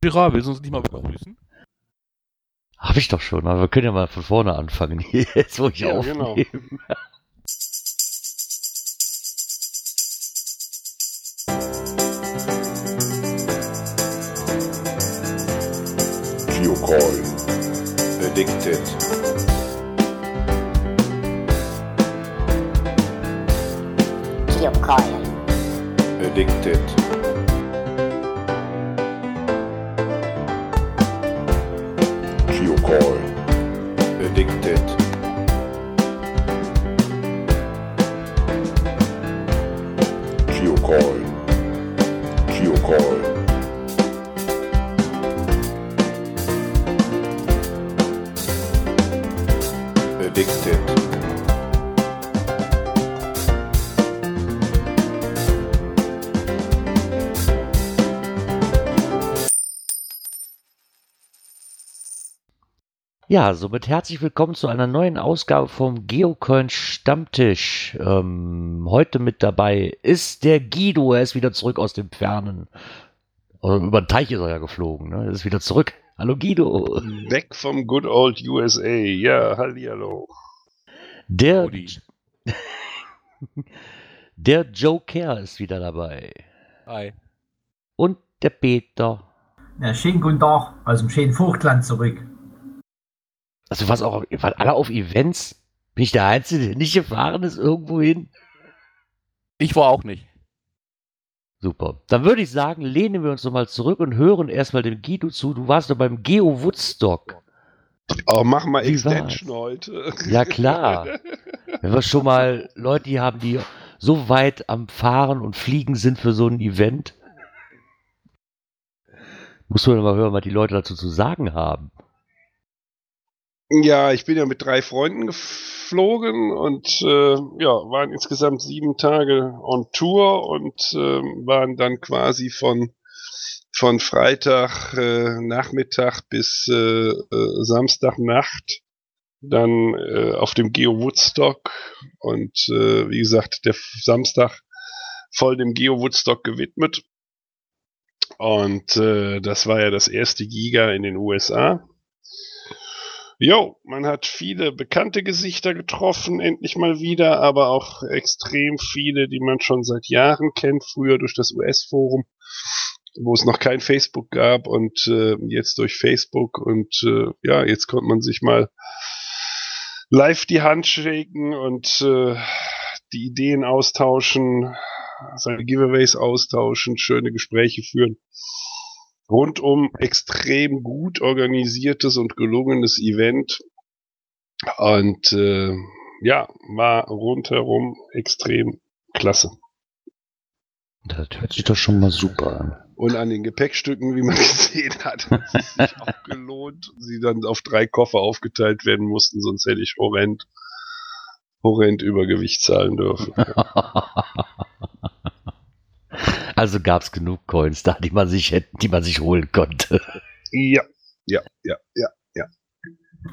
Girard, willst du uns nicht mal begrüßen? Hab ich doch schon, aber wir können ja mal von vorne anfangen. Jetzt, wo ich Ja, aufnehme. genau. Geocoin. Addicted. Geocoin. Addicted. Addicted. Ja, somit herzlich willkommen zu einer neuen Ausgabe vom Geocoin Stammtisch. Ähm, heute mit dabei ist der Guido, er ist wieder zurück aus dem Fernen. Oder über den Teich ist er ja geflogen, ne? Er ist wieder zurück. Hallo Guido. Weg vom Good Old USA. Ja, hallihallo. Der, der Joker ist wieder dabei. Hi. Und der Peter. Ja, schönen guten Tag aus dem schönen Vogtland zurück. Also was auch, wart alle auf Events? Bin ich der Einzige, der nicht gefahren ist irgendwo hin? Ich war auch nicht. Super. Dann würde ich sagen, lehnen wir uns nochmal zurück und hören erstmal dem Guido zu. Du warst doch beim Geo Woodstock. Oh, mach mal Wie Extension heute. Ja, klar. Wenn wir schon mal Leute haben, die so weit am Fahren und Fliegen sind für so ein Event, muss man mal hören, was die Leute dazu zu sagen haben. Ja, ich bin ja mit drei Freunden geflogen und äh, ja, waren insgesamt sieben Tage on Tour und ähm, waren dann quasi von von Freitag äh, Nachmittag bis äh, äh, Samstagnacht dann äh, auf dem Geo Woodstock und äh, wie gesagt der Samstag voll dem Geo Woodstock gewidmet und äh, das war ja das erste Giga in den USA. Jo, man hat viele bekannte Gesichter getroffen, endlich mal wieder, aber auch extrem viele, die man schon seit Jahren kennt, früher durch das US-Forum, wo es noch kein Facebook gab und äh, jetzt durch Facebook und äh, ja, jetzt konnte man sich mal live die Hand shaken und äh, die Ideen austauschen, seine Giveaways austauschen, schöne Gespräche führen rundum extrem gut organisiertes und gelungenes Event. Und äh, ja, war rundherum extrem klasse. Das hört sich doch schon mal super an. Und an den Gepäckstücken, wie man gesehen hat, hat es sich auch gelohnt, sie dann auf drei Koffer aufgeteilt werden mussten, sonst hätte ich horrend, horrend Übergewicht zahlen dürfen. Also gab es genug Coins da, die man sich hätte, die man sich holen konnte. Ja, ja, ja, ja.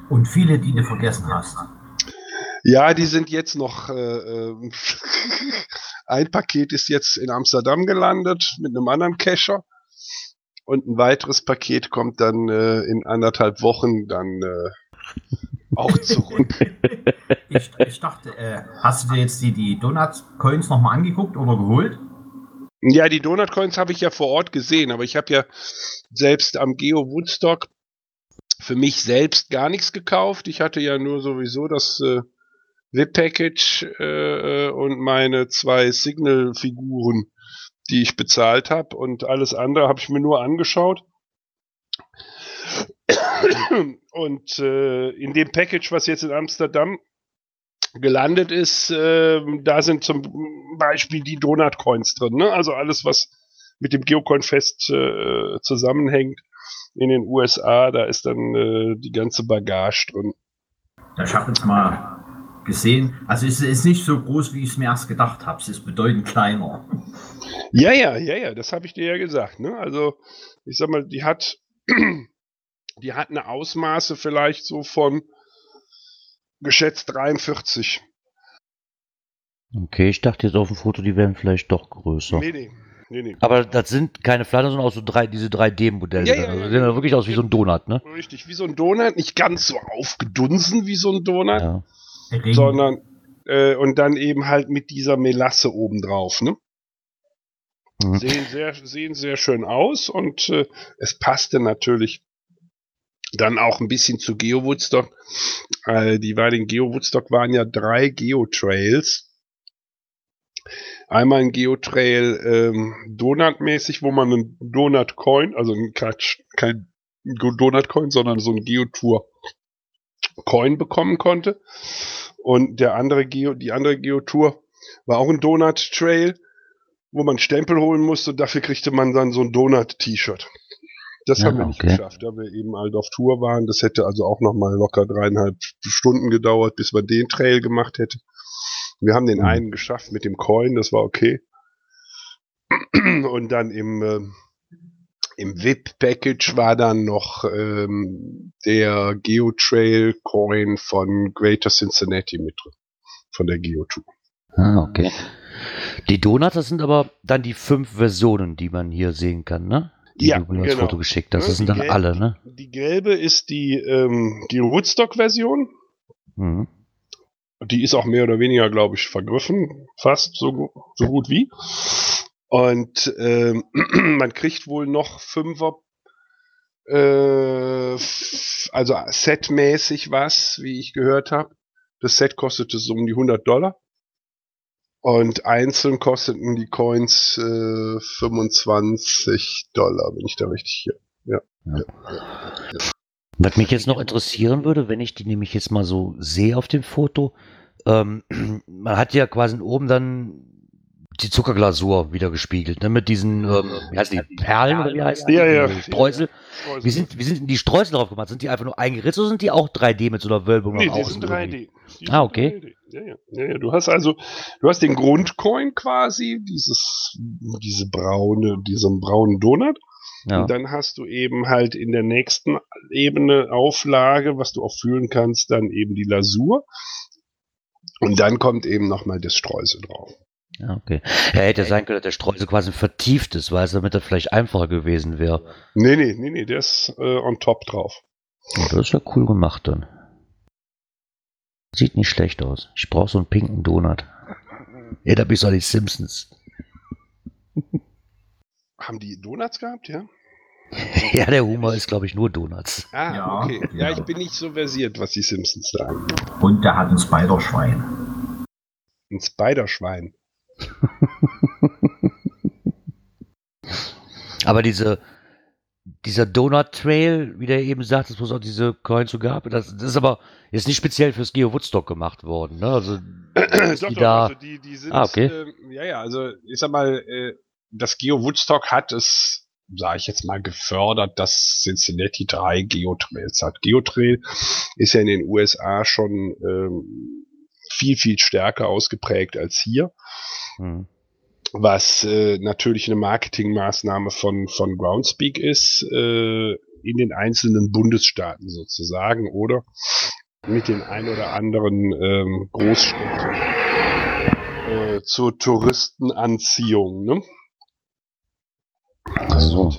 Und viele, die du vergessen hast. Ja, die sind jetzt noch. Äh, äh, ein Paket ist jetzt in Amsterdam gelandet mit einem anderen Cacher. Und ein weiteres Paket kommt dann äh, in anderthalb Wochen dann äh, auch zurück. Ich, ich dachte, äh, hast du dir jetzt die, die Donut-Coins nochmal angeguckt oder geholt? Ja, die Donut Coins habe ich ja vor Ort gesehen, aber ich habe ja selbst am Geo Woodstock für mich selbst gar nichts gekauft. Ich hatte ja nur sowieso das äh, VIP-Package äh, und meine zwei Signal-Figuren, die ich bezahlt habe und alles andere habe ich mir nur angeschaut. Und äh, in dem Package, was jetzt in Amsterdam gelandet ist, äh, da sind zum Beispiel die Donut Coins drin. Ne? Also alles, was mit dem Geocoin Fest äh, zusammenhängt in den USA, da ist dann äh, die ganze Bagage drin. Ja, Ich habe jetzt mal gesehen. Also es ist nicht so groß, wie ich es mir erst gedacht habe. Es ist bedeutend kleiner. Ja, ja, ja, ja, das habe ich dir ja gesagt. Ne? Also ich sag mal, die hat, die hat eine Ausmaße vielleicht so von geschätzt 43. Okay, ich dachte jetzt auf dem Foto, die wären vielleicht doch größer. Nee, nee. nee, nee. Aber das sind keine Flattern, sondern auch so drei, diese 3D-Modelle. Ja, ja, also ja, die sehen ja wirklich aus wie so ein Donut, ne? Richtig, wie so ein Donut, nicht ganz so aufgedunsen wie so ein Donut, Ja. Sondern äh, und dann eben halt mit dieser Melasse obendrauf, ne? Mhm. Sehen sehr, sehen sehr schön aus und äh, es passte natürlich dann auch ein bisschen zu Geo Woodstock. Äh, die bei den Geo Woodstock waren ja drei Geo-Trails. Einmal ein Geo-Trail ähm, Donut-mäßig, wo man einen Donut-Coin, also ein, kein Donut-Coin, sondern so ein Geo-Tour-Coin bekommen konnte. Und der andere Geo, die andere Geo-Tour war auch ein Donut-Trail, wo man Stempel holen musste dafür kriegte man dann so ein Donut-T-Shirt. Das Ja, haben wir nicht okay. geschafft, da wir eben halt auf Tour waren. Das hätte also auch noch mal locker dreieinhalb Stunden gedauert, bis man den Trail gemacht hätte. Wir haben den Mhm. einen geschafft mit dem Coin, das war okay. Und dann im, ähm, im VIP-Package war dann noch ähm, der Geo-Trail-Coin von Greater Cincinnati mit drin. Von der Geo-Tour. Ah, okay. Die Donuts, das sind aber dann die fünf Versionen, die man hier sehen kann, ne? Die Ja, du mir genau. Foto geschickt hast. Das sind die dann gelb- alle, ne? Die gelbe ist die, ähm, die Woodstock-Version. Mhm. Die ist auch mehr oder weniger, glaube ich, vergriffen. Fast so, so gut wie. Und ähm, man kriegt wohl noch Fünfer, äh, also setmäßig was, wie ich gehört habe. Das Set kostete so um die 100 Dollar. Und einzeln kosteten die Coins äh, 25 Dollar, wenn ich da richtig hier. Was mich jetzt noch interessieren würde, wenn ich die nämlich jetzt mal so sehe auf dem Foto, ähm, man hat ja quasi oben dann die Zuckerglasur wieder gespiegelt, ne? Mit diesen, ähm, wie heißt die, Perlen oder wie heißt die? Ja, ja. Streusel. Wie sind, wie sind denn die Streusel drauf gemacht? Sind die einfach nur eingeritzt oder sind die auch 3D mit so einer Wölbung Nee, die außen? sind irgendwie? 3D. Die Ah, sind okay. 3D. Ja, ja. Ja, ja. Du hast also, du hast den Grundcoin quasi, dieses, diese braune, diesen braunen Donut. Ja. Und dann hast du eben halt in der nächsten Ebene Auflage, was du auch fühlen kannst, dann eben die Lasur. Und dann kommt eben nochmal das Streusel drauf. ja, okay. Ja, hätte sein können, dass der Streusel quasi vertieft ist, weißt du, damit das vielleicht einfacher gewesen wäre. Nee, nee, nee, nee, der ist äh, on top drauf. Ja, das ist ja cool gemacht dann. Sieht nicht schlecht aus. Ich brauche so einen pinken Donut. Erinnert mich so an die Simpsons. Haben die Donuts gehabt, ja? ja, der Humor ist, glaube ich, nur Donuts. Ah, Ja, okay. Ja, ich bin nicht so versiert, was die Simpsons sagen. Und der hat ein Spiderschwein. Ein Spiderschwein. Aber diese, dieser Donut Trail, wie der eben sagt, es muss auch diese Coins so gab, das, das ist aber jetzt nicht speziell fürs Geo Woodstock gemacht worden. Ne? Also, doch, die doch, da, also die, die sind, Ah, okay. ähm, ja, ja, also ich sag mal, äh, das Geo Woodstock hat es, sage ich jetzt mal, gefördert, dass Cincinnati drei Geotrails hat. Geotrail ist ja in den USA schon ähm, viel, viel stärker ausgeprägt als hier, hm. Was äh, natürlich eine Marketingmaßnahme von, von Groundspeak ist, äh, in den einzelnen Bundesstaaten sozusagen, oder mit den ein oder anderen ähm, Großstädten äh, zur Touristenanziehung. Ne? also,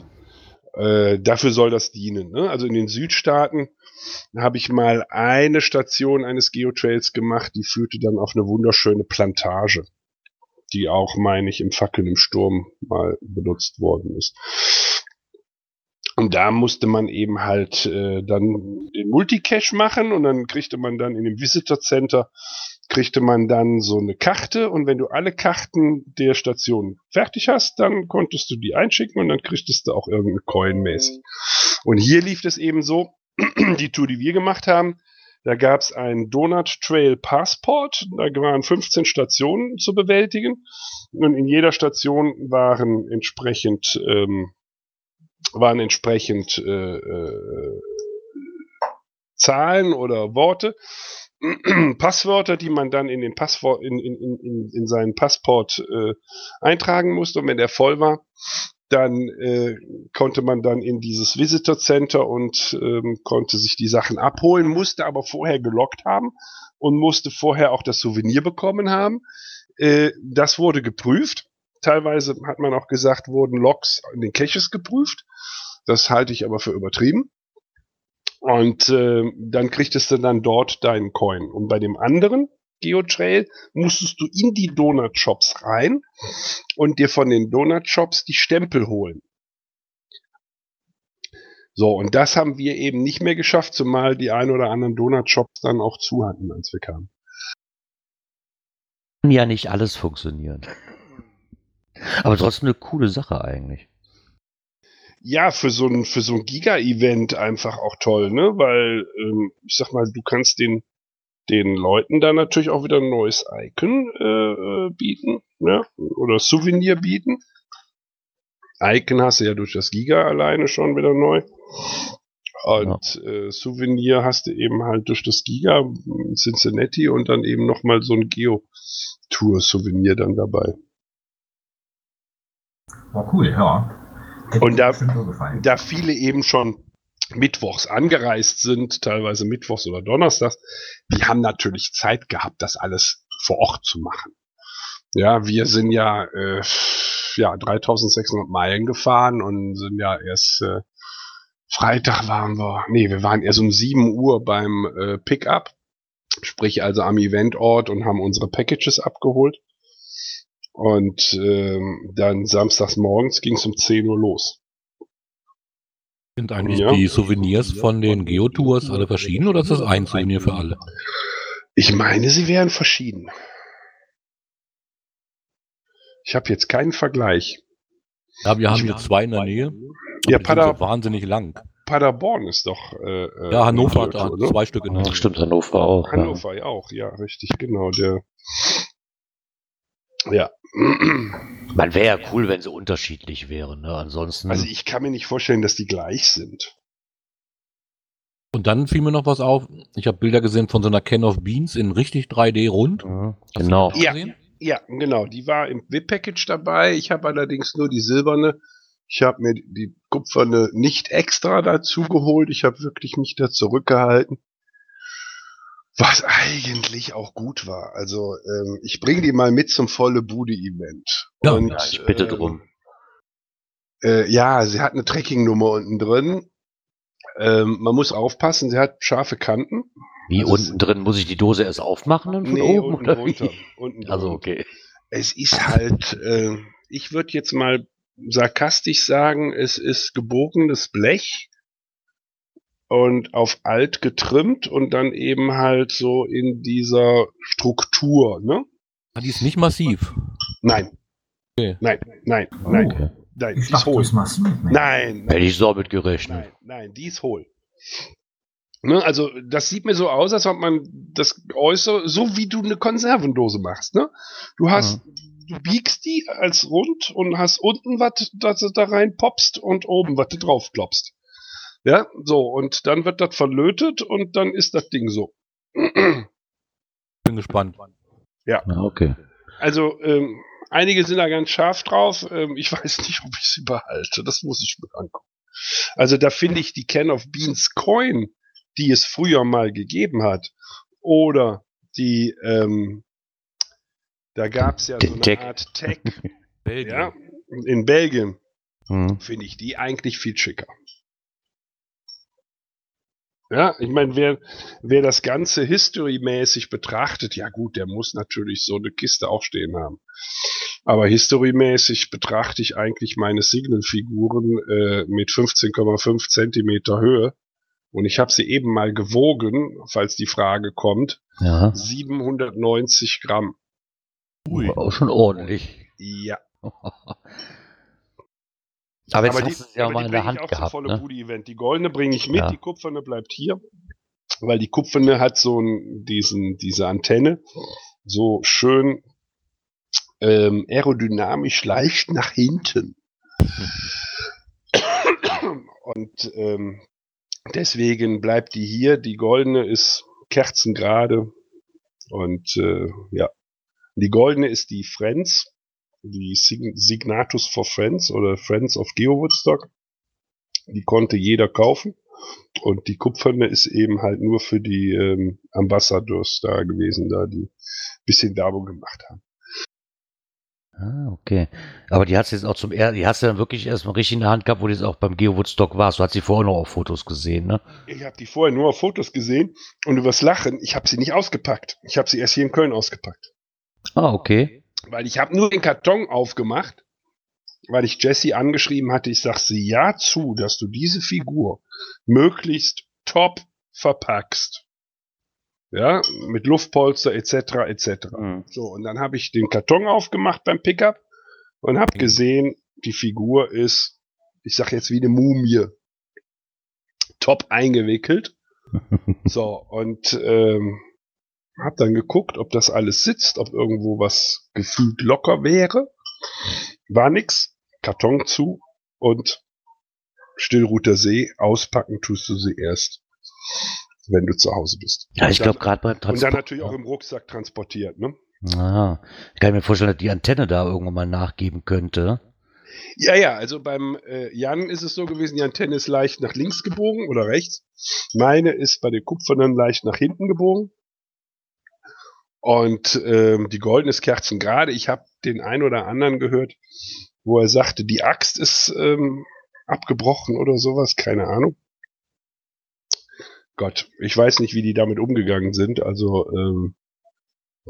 Äh, dafür soll das dienen. Ne? Also in den Südstaaten habe ich mal eine Station eines Geotrails gemacht, die führte dann auf eine wunderschöne Plantage, die auch, meine ich, im Fackeln im Sturm mal benutzt worden ist. Und da musste man eben halt äh, dann den Multicache machen und dann kriegte man dann in dem Visitor Center kriegte man dann so eine Karte und wenn du alle Karten der Station fertig hast, dann konntest du die einschicken und dann kriegtest du auch irgendeine Coin mäßig. Und hier lief es eben so, die Tour, die wir gemacht haben, da gab es ein Donut Trail Passport, da waren 15 Stationen zu bewältigen und in jeder Station waren entsprechend ähm, waren entsprechend äh, äh, Zahlen oder Worte, Passwörter, die man dann in den Passwort in, in, in, in seinen Passport äh, eintragen musste. Und wenn der voll war, dann äh, konnte man dann in dieses Visitor Center und ähm, konnte sich die Sachen abholen, musste aber vorher gelockt haben und musste vorher auch das Souvenir bekommen haben. Äh, das wurde geprüft Teilweise hat man auch gesagt, wurden Loks in den Caches geprüft. Das halte ich aber für übertrieben. Und äh, dann kriegtest du dann dort deinen Coin. Und bei dem anderen Geotrail musstest du in die Donut-Shops rein und dir von den Donut-Shops die Stempel holen. So, und das haben wir eben nicht mehr geschafft, zumal die ein oder anderen Donut-Shops dann auch zu hatten, als wir kamen. Kann ja nicht alles funktionieren. Aber trotzdem eine coole Sache eigentlich. Ja, für so ein, für so ein Giga-Event einfach auch toll, ne? Weil, ähm, ich sag mal, du kannst den, den Leuten da natürlich auch wieder ein neues Icon äh, äh, bieten, ne? Oder Souvenir bieten. Icon hast du ja durch das Giga alleine schon wieder neu. Und äh, Souvenir hast du eben halt durch das Giga in Cincinnati und dann eben nochmal so ein Geo-Tour-Souvenir dann dabei. War cool, ja. Hätte Und da- da viele eben schon mittwochs angereist sind, teilweise mittwochs oder donnerstags, die haben natürlich Zeit gehabt, das alles vor Ort zu machen. Ja, wir sind ja, äh, ja 3600 Meilen gefahren und sind ja erst äh, Freitag waren wir, nee, wir waren erst um 7 Uhr beim äh, Pickup, sprich also am Eventort und haben unsere Packages abgeholt. Und ähm, dann samstags morgens ging es um 10 Uhr los. Sind eigentlich Ja. die Souvenirs von den Geotours alle verschieden oder ist das ein Souvenir für alle? Ich meine, sie wären verschieden. Ich habe jetzt keinen Vergleich. Ja, wir haben hier zwei in der Nähe. Ja, Die sind Pader- so wahnsinnig lang. Paderborn ist doch. Äh, äh, Ja, Hannover hat da zwei Stück in der Nähe. Stimmt, Hannover auch. Hannover ja auch, ja, richtig, genau. Der. Ja. Man wäre ja cool, wenn sie unterschiedlich wären. Ne? Ansonsten. Also ich kann mir nicht vorstellen, dass die gleich sind. Und dann fiel mir noch was auf. Ich habe Bilder gesehen von so einer Can of Beans in richtig 3D rund. Mhm, genau. Ja. Ja, genau. Die war im VIP-Package dabei. Ich habe allerdings nur die silberne. Ich habe mir die kupferne nicht extra dazu geholt. Ich habe wirklich mich da zurückgehalten. Was eigentlich auch gut war. Also ähm, ich bringe die mal mit zum volle Bude-Event. Ja, Und, Ja, ich bitte ähm, drum. Äh, ja, sie hat eine Tracking-Nummer unten drin. Ähm, man muss aufpassen, sie hat scharfe Kanten. Wie also unten drin muss ich die Dose erst aufmachen dann von Nee, oben? unten wie? Unten Also okay. Es ist halt, äh, ich würde jetzt mal sarkastisch sagen, es ist gebogenes Blech und auf alt getrimmt und dann eben halt so in dieser Struktur, ne? Ah, die ist nicht massiv. Nein. Okay. Nein, nein, Oh, nein, nein, die ist hohl. massiv. Mensch. Nein, Hätte ich so mit gerechnet. Nein, nein, die ist hohl. Ne, also das sieht mir so aus, als ob man das äußere, so wie du eine Konservendose machst. Ne? Du hast, du biegst die als rund und hast unten was, das du da rein popst und oben was du drauf klopst. Ja, so und dann wird das verlötet und dann ist das Ding so. Bin gespannt. Ja, okay. Also ähm, einige sind da ganz scharf drauf. Ähm, ich weiß nicht, ob ich sie behalte. Das muss ich mir angucken. Also da finde ich die Can of Beans Coin, die es früher mal gegeben hat, oder die, ähm, da gab es ja so eine Tech. Art Tech, Belgien. ja, in Belgien, Hm. finde ich die eigentlich viel schicker. Ja, ich meine, wer, wer das Ganze historymäßig betrachtet, ja gut, der muss natürlich so eine Kiste auch stehen haben. Aber historymäßig betrachte ich eigentlich meine Signal-Figuren äh, mit 15,5 Zentimeter Höhe. Und ich habe sie eben mal gewogen, falls die Frage kommt. Ja. 790 Gramm. Ui. Auch schon ordentlich. Ja. Aber jetzt die, hast du es ja aber mal die in der Hand gehabt. volle Ne? Die goldene bringe ich mit, Ja. die kupferne bleibt hier. Weil die kupferne hat so einen, diesen, diese Antenne so schön ähm, aerodynamisch leicht nach hinten. Und ähm, deswegen bleibt die hier. Die goldene ist kerzengerade. Und äh, ja, die goldene ist die Friends, die Sign Signatus for Friends oder Friends of Geo Woodstock. Die konnte jeder kaufen. Und die kupferne ist eben halt nur für die ähm, Ambassadors da gewesen, da die bisschen Werbung gemacht haben. Ah, okay. Aber die hast du jetzt auch zum er die hast du dann wirklich erst mal richtig in der Hand gehabt, wo du jetzt auch beim Geo Woodstock warst. Du hast sie vorher noch auf Fotos gesehen, ne? Ich habe die vorher nur auf Fotos gesehen und du wirst lachen, ich habe sie nicht ausgepackt. Ich habe sie erst hier in Köln ausgepackt. Ah, okay. Weil ich habe nur den Karton aufgemacht, weil ich Jessie angeschrieben hatte, ich sag sie ja zu, dass du diese Figur möglichst top verpackst. Ja, mit Luftpolster etc. etc. Mhm. So, und dann habe ich den Karton aufgemacht beim Pickup und habe gesehen, die Figur ist, ich sag jetzt wie eine Mumie, top eingewickelt. So, und ähm, hab dann geguckt, ob das alles sitzt, ob irgendwo was gefühlt locker wäre. War nix. Karton zu und Stillruter See, auspacken tust du sie erst, wenn du zu Hause bist. Ja, ich dann- glaube gerade beim Und dann Transport. natürlich auch im Rucksack transportiert, ne? Ah, ich kann mir vorstellen, dass die Antenne da irgendwann mal nachgeben könnte. Ja, ja, also beim äh, Jan ist es so gewesen, die Antenne ist leicht nach links gebogen oder rechts. Meine ist bei den Kupfernen leicht nach hinten gebogen. Und ähm, die goldene ist kerzengerade. Ich habe den ein oder anderen gehört, wo er sagte, die Axt ist ähm, abgebrochen oder sowas, keine Ahnung. Gott, ich weiß nicht, wie die damit umgegangen sind. Also ähm,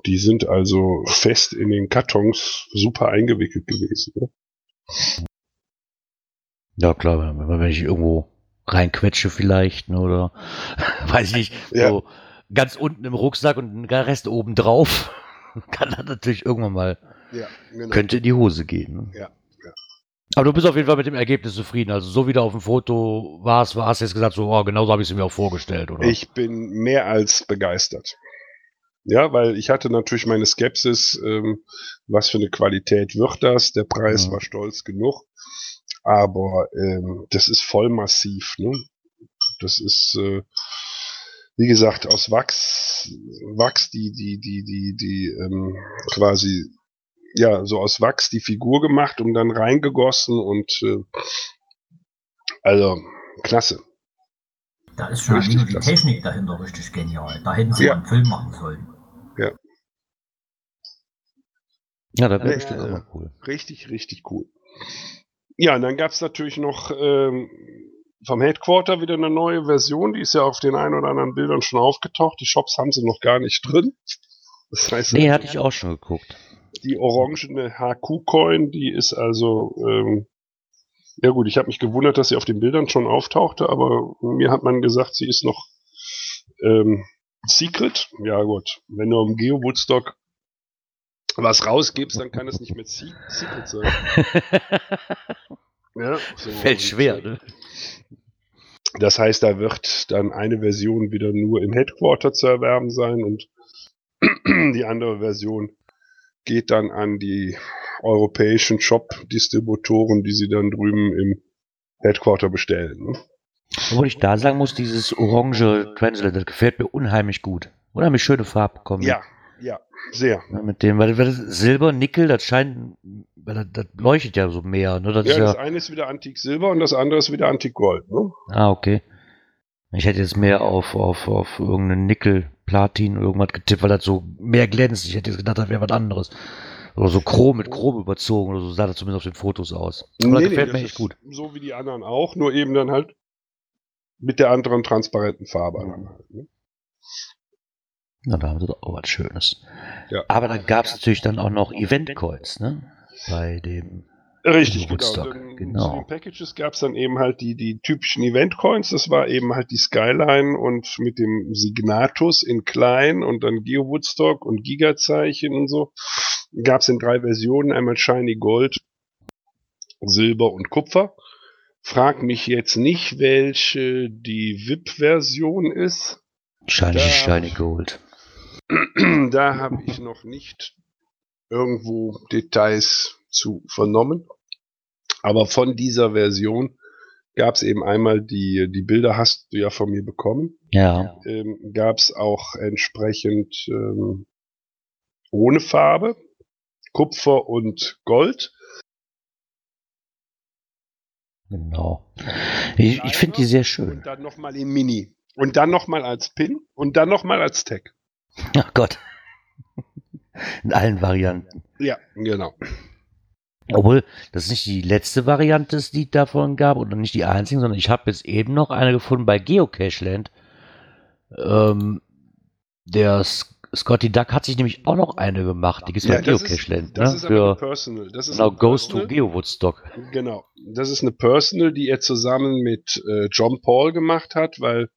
die sind also fest in den Kartons super eingewickelt gewesen. Ne? Ja, klar, wenn, wenn ich irgendwo reinquetsche vielleicht, ne, oder weiß ich nicht, Ja. So ganz unten im Rucksack und der Rest oben drauf, kann das natürlich irgendwann mal, Ja, genau. könnte in die Hose gehen. Ne? Ja, ja. Aber du bist auf jeden Fall mit dem Ergebnis zufrieden. Also so wie du auf dem Foto warst, war- hast du jetzt gesagt, so, oh, genauso habe ich es mir auch vorgestellt, oder? Ich bin mehr als begeistert. Ja, weil ich hatte natürlich meine Skepsis, ähm, was für eine Qualität wird das? Der Preis Ja. war stolz genug. Aber ähm, das ist voll massiv. Ne? Das ist, äh, wie gesagt, aus Wachs, Wachs, die, die, die, die, die ähm, quasi, ja, so aus Wachs die Figur gemacht und dann reingegossen und äh, also klasse. Da ist schon Richtig die klasse. Technik dahinter richtig genial. Da hätten sie Ja. einen Film machen sollen. ja, das wäre Ja, bestimmt ja, auch ja. mal cool. Richtig, richtig cool. Ja, und dann gab's natürlich noch ähm, vom Headquarter wieder eine neue Version, die ist ja auf den ein oder anderen Bildern schon aufgetaucht. Die Shops haben sie noch gar nicht drin. Das heißt, Nee, hatte ich auch schon geguckt. die orangene HQ-Coin, die ist also, ähm, ja gut, ich habe mich gewundert, dass sie auf den Bildern schon auftauchte, aber mir hat man gesagt, sie ist noch ähm, Secret. Ja gut, wenn du am Geo Woodstock was rausgibst, dann kann es nicht mehr Se Secret sein. Ja, so, Fällt schwer, ne? Das heißt, da wird dann eine Version wieder nur im Headquarter zu erwerben sein und die andere Version geht dann an die europäischen Shop-Distributoren, die sie dann drüben im Headquarter bestellen. Ne? Obwohl ich da sagen muss, dieses orange Translate, das gefällt mir unheimlich gut. Unheimlich schöne Farbkombi. Ja, ja, sehr. Ja, Mit dem, weil, weil das Silber, Nickel, das scheint, weil das, das leuchtet ja so mehr. Ne? Das Ja, das ja, eine ist wieder Antik Silber und das andere ist wieder Antik Gold. Ne? ah, okay. Ich hätte jetzt mehr auf, auf, auf irgendeinen Nickel, Platin irgendwas getippt, weil das so mehr glänzt. Ich hätte jetzt gedacht, das wäre was anderes. Oder so Chrom mit Chrom überzogen oder so sah das zumindest auf den Fotos aus. Aber das gefällt mir das echt gut. So wie die anderen auch, nur eben dann halt mit der anderen transparenten Farbe. ne? Na, da haben sie doch auch was Schönes. Ja. Aber dann gab es natürlich dann auch noch Event-Coins, ne? Bei dem. Richtig, genau. Woodstock, Dann genau. Zu den Packages gab es dann eben halt die, die typischen Event-Coins. Das war eben halt die Skyline und mit dem Signatus in klein und dann Geo Woodstock und Gigazeichen und so. Gab es in drei Versionen, einmal Shiny Gold, Silber und Kupfer. Frag mich jetzt nicht, welche die VIP-Version ist. Shiny, Da- Shiny Gold. da habe ich noch nicht irgendwo Details zu vernommen. Aber von dieser Version gab es eben einmal die, die Bilder hast du ja von mir bekommen. Ja. Ähm, gab es auch entsprechend ähm, ohne Farbe, Kupfer und Gold. Genau. Ich, ich finde die sehr schön. Und dann nochmal in Mini. Und dann nochmal als Pin und dann nochmal als Tag. Ach Gott. In allen Varianten. Ja, genau. Obwohl, das nicht die letzte Variante ist, die es davon gab, oder nicht die einzige, sondern ich habe jetzt eben noch eine gefunden bei Geocacheland. Ähm, der Scotty Duck hat sich nämlich auch noch eine gemacht. Die gibt es bei das ist, Geocacheland. das Ne? ist aber eine Für Personal. Das ist genau, Ghost to. Geo Woodstock. Genau. Das ist eine Personal, die er zusammen mit äh, John Paul gemacht hat, weil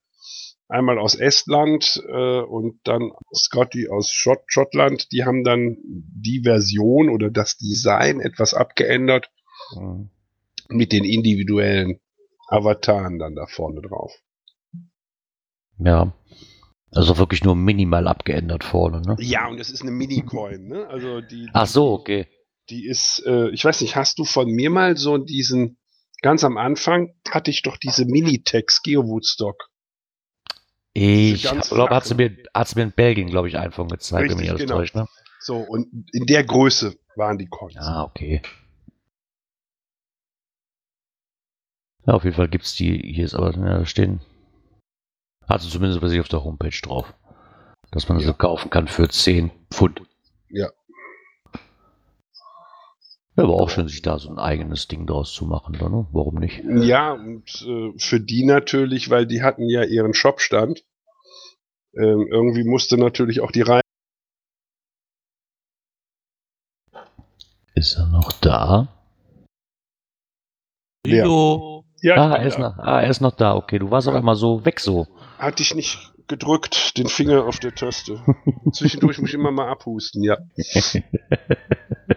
einmal aus Estland äh, und dann Scotty aus Schott Schottland, die haben dann die Version oder das Design etwas abgeändert Mhm. mit den individuellen Avataren dann da vorne drauf. Ja. Also wirklich nur minimal abgeändert vorne, ne? Ja, und das ist eine Mini-Coin, ne? Also die, Ach so, okay. die ist, äh, ich weiß nicht, hast du von mir mal so diesen, ganz am Anfang hatte ich doch diese Mini-Tex Geo Woodstock. Ich glaube, hat sie mir, hat sie mir in Belgien, glaube ich, einfach gezeigt, wenn mich alles genau. täuscht, ne? So, und in der Größe waren die Coins. Ah, okay. Ja, auf jeden Fall gibt's die, hier ist aber, ja, stehen, sie zumindest bei sich auf der Homepage drauf. Dass man sie Ja. kaufen kann für 10 Pfund. Ja. Ja, aber auch schön, sich da so ein eigenes Ding draus zu machen, dann, ne? Warum nicht? Ja, und äh, für die natürlich, weil die hatten ja ihren Shopstand. Ähm, irgendwie musste natürlich auch die Reihe. Ist er noch da? Ja. Guido. Ja, ah, er ist, noch, ah, er ist noch da. Okay, du warst auf einmal so weg so. hatte ich nicht gedrückt, den Finger auf der Taste. Zwischendurch muss ich immer mal abhusten, ja.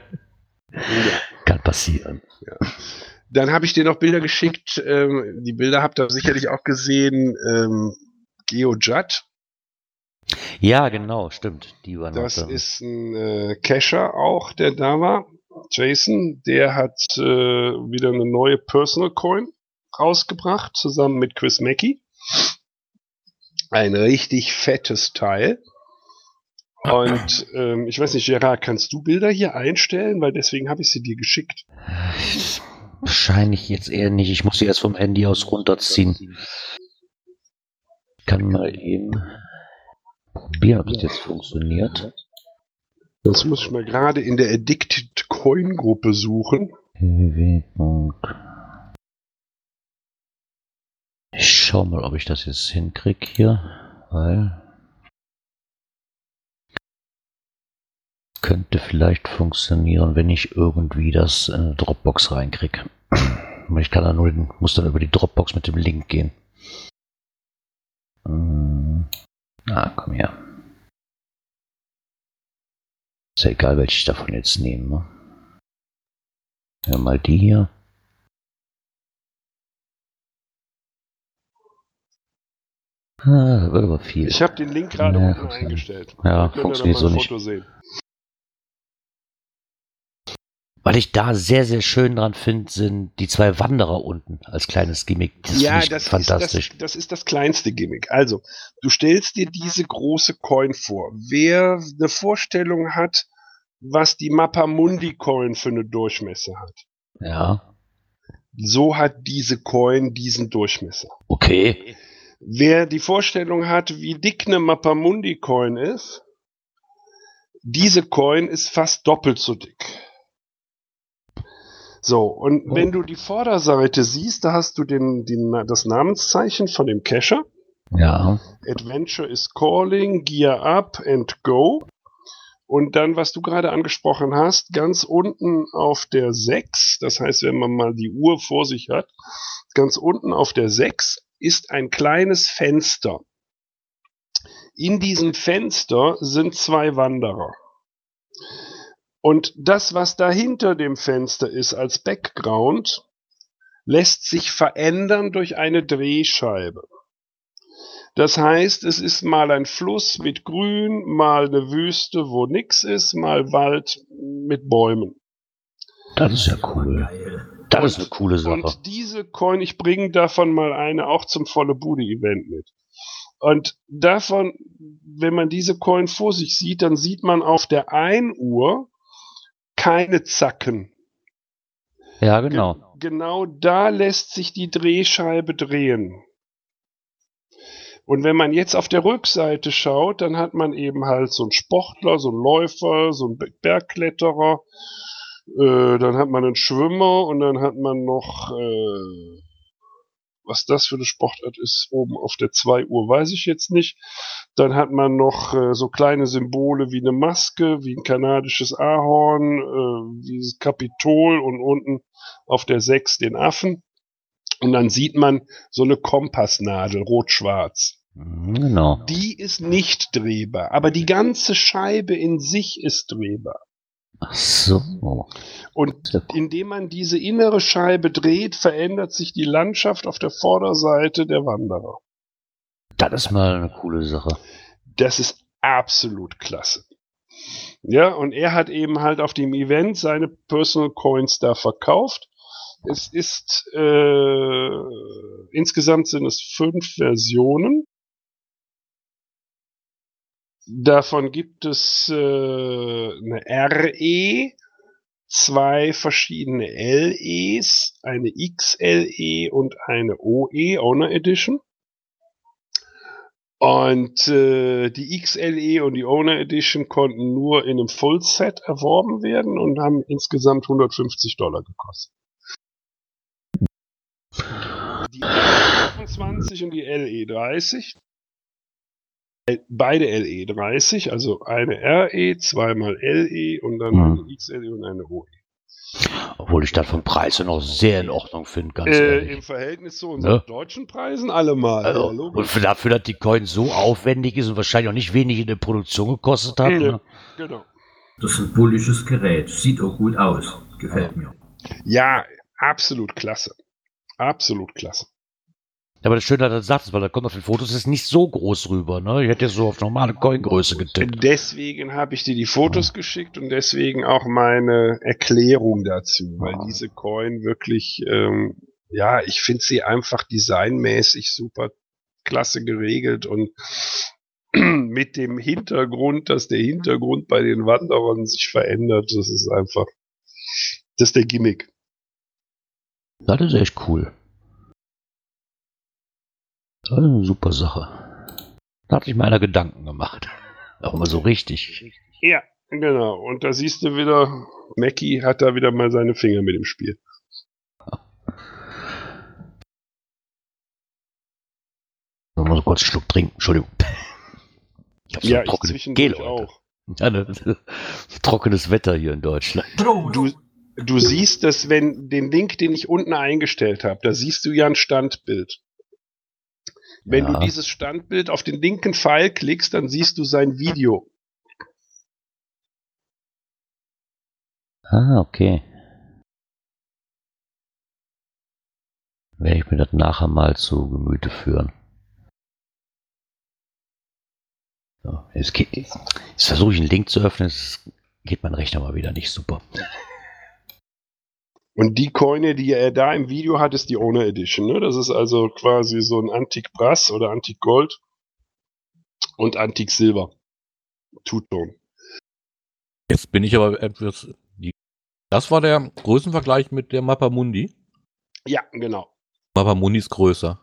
ja. Kann passieren. Dann habe ich dir noch Bilder geschickt. Ähm, die Bilder habt ihr sicherlich auch gesehen. Ähm, GeoJut, Ja, genau, stimmt. Die war noch das da. ist ein äh, Cacher auch, der da war. Jason, der hat äh, wieder eine neue Personal Coin rausgebracht, zusammen mit Chris Mackey. Ein richtig fettes Teil. Und ähm, ich weiß nicht, Gerard, kannst du Bilder hier einstellen? Weil deswegen habe ich sie dir geschickt. Wahrscheinlich jetzt eher nicht. Ich muss sie erst vom Handy aus runterziehen. Ich kann mal eben probieren, ob das jetzt funktioniert. Das muss ich mal gerade in der Addicted Coin Gruppe suchen. Ich schau mal, ob ich das jetzt hinkrieg hier, weil könnte vielleicht funktionieren, wenn ich irgendwie das in eine Dropbox reinkrieg. Aber Ich kann da nur, den- muss dann über die Dropbox mit dem Link gehen. Hm. Ah, komm her. Ist ja egal, welche ich davon jetzt nehme. ne? Ja, mal die hier. Ah, wird aber viel. Ich habe den Link gerade Ja, unten eingestellt. Ja, dann funktioniert so nicht. Foto sehen. Weil ich da sehr, sehr schön dran finde, sind die zwei Wanderer unten als kleines Gimmick. Das ja, das fantastisch. Ist das, das ist das kleinste Gimmick. Also, du stellst dir diese große Coin vor. Wer eine Vorstellung hat, was die Mappamundi Coin für eine Durchmesser hat, Ja, so hat diese Coin diesen Durchmesser. okay. Wer die Vorstellung hat, wie dick eine Mappamundi Coin ist, diese Coin ist fast doppelt so dick. So, und Oh. wenn du die Vorderseite siehst, da hast du den, den, das Namenszeichen von dem Cacher. Ja, Adventure is calling, gear up and go. Und dann, was du gerade angesprochen hast, ganz unten auf der 6, das heißt, wenn man mal die Uhr vor sich hat, ganz unten auf der 6 ist ein kleines Fenster. In diesem Fenster sind zwei Wanderer. Und das, was da hinter dem Fenster ist als Background, lässt sich verändern durch eine Drehscheibe. Das heißt, es ist mal ein Fluss mit Grün, mal eine Wüste, wo nix ist, mal Wald mit Bäumen. das ist ja cool. Geil. Das ist eine coole Sache. Und diese Coin, ich bringe davon mal eine auch zum volle Bude Event mit. Und davon, wenn man diese Coin vor sich sieht, dann sieht man auf der 1 Uhr keine Zacken. Ja, genau. Ge genau da lässt sich die Drehscheibe drehen. Und wenn man jetzt auf der Rückseite schaut, dann hat man eben halt so einen Sportler, so einen Läufer, so einen Bergkletterer, Äh, dann hat man einen Schwimmer und dann hat man noch, äh, was das für eine Sportart ist, oben auf der 2 Uhr, weiß ich jetzt nicht. Dann hat man noch äh, so kleine Symbole wie eine Maske, wie ein kanadisches Ahorn, äh, wie das Kapitol und unten auf der 6 den Affen. Und dann sieht man so eine Kompassnadel, rot-schwarz. Mhm, Genau. Die ist nicht drehbar, aber die ganze Scheibe in sich ist drehbar. Ach so. Und indem man diese innere Scheibe dreht, verändert sich die Landschaft auf der Vorderseite der Wanderer. Das ist mal eine coole Sache. Das ist absolut klasse. Ja, und er hat eben halt auf dem Event seine Personal Coins da verkauft. Es ist äh, insgesamt sind es fünf Versionen. Davon gibt es äh, eine RE, zwei verschiedene LEs, eine XLE und eine OE Owner Edition. Und äh, die XLE und die Owner Edition konnten nur in einem Full Set erworben werden und haben insgesamt 150 Dollar gekostet. Die LE25 und die LE30 äh, beide LE30, also eine RE, zweimal LE und dann Mhm. eine XLE und eine OE. Obwohl ich das vom Preis her noch sehr in Ordnung finde, ganz Äh, ehrlich. Im Verhältnis zu unseren Ne? deutschen Preisen allemal. Also, ja, und für dafür, dass die Coin so aufwendig ist und wahrscheinlich auch nicht wenig in der Produktion gekostet hat. Ja. Ne? Genau. Das ist ein bullisches Gerät. Sieht auch gut aus. Gefällt mir. Ja, absolut klasse. Absolut klasse. Aber das Schöne, dass du sagst, weil da kommt auf den Fotos ist nicht so groß rüber. Ne? Ich hätte so auf normale Coingröße getippt. Deswegen habe ich dir die Fotos geschickt und deswegen auch meine Erklärung dazu, weil Ah. diese Coin wirklich, ähm, ja, ich finde sie einfach designmäßig super klasse geregelt und mit dem Hintergrund, dass der Hintergrund bei den Wanderern sich verändert, das ist einfach, das ist der Gimmick. Das ist echt cool. Das ist eine super Sache. Da hat sich mal einer Gedanken gemacht. Auch mal so richtig. Ja, genau. Und da siehst du wieder, Mackie hat da wieder mal seine Finger mit im Spiel. Noch mal so kurz einen Schluck trinken. Entschuldigung. Ich hab so Ja, ich Gel auch. Ja, ne, trockenes Wetter hier in Deutschland. Du, du siehst das, wenn den Link, den ich unten eingestellt habe, da siehst du ja ein Standbild. Wenn Ja. du dieses Standbild auf den linken Pfeil klickst, dann siehst du sein Video. Ah, okay. Werde ich mir das nachher mal zu Gemüte führen. So, jetzt, geht, jetzt versuche ich einen Link zu öffnen, es geht mein Rechner mal wieder nicht super. Und die Coine, die er da im Video hat, ist die Owner Edition. Ne? Das ist also quasi so ein Antik Brass oder Antik Gold und Antik Silber. Two-Tone. Jetzt bin ich aber etwas. Die, das war der Größenvergleich mit der Mappa Mundi. Ja, genau. Mappa Mundi ist größer.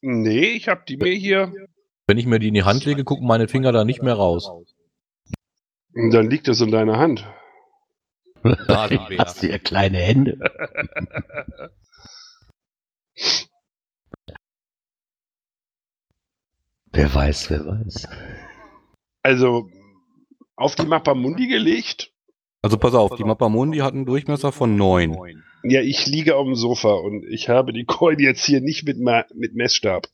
Nee, ich habe die mir hier. Wenn ich mir die in die Hand lege, gucken meine Finger da nicht mehr raus. Und dann liegt das in deiner Hand. Rasenmäher. Hast du ja kleine Hände? wer weiß, wer weiß. Also auf die Mappa Mundi gelegt. Also pass auf, die Mappa Mundi hat einen Durchmesser von 9. Ja, ich liege auf dem Sofa und ich habe die Coin jetzt hier nicht mit, Ma mit Messstab.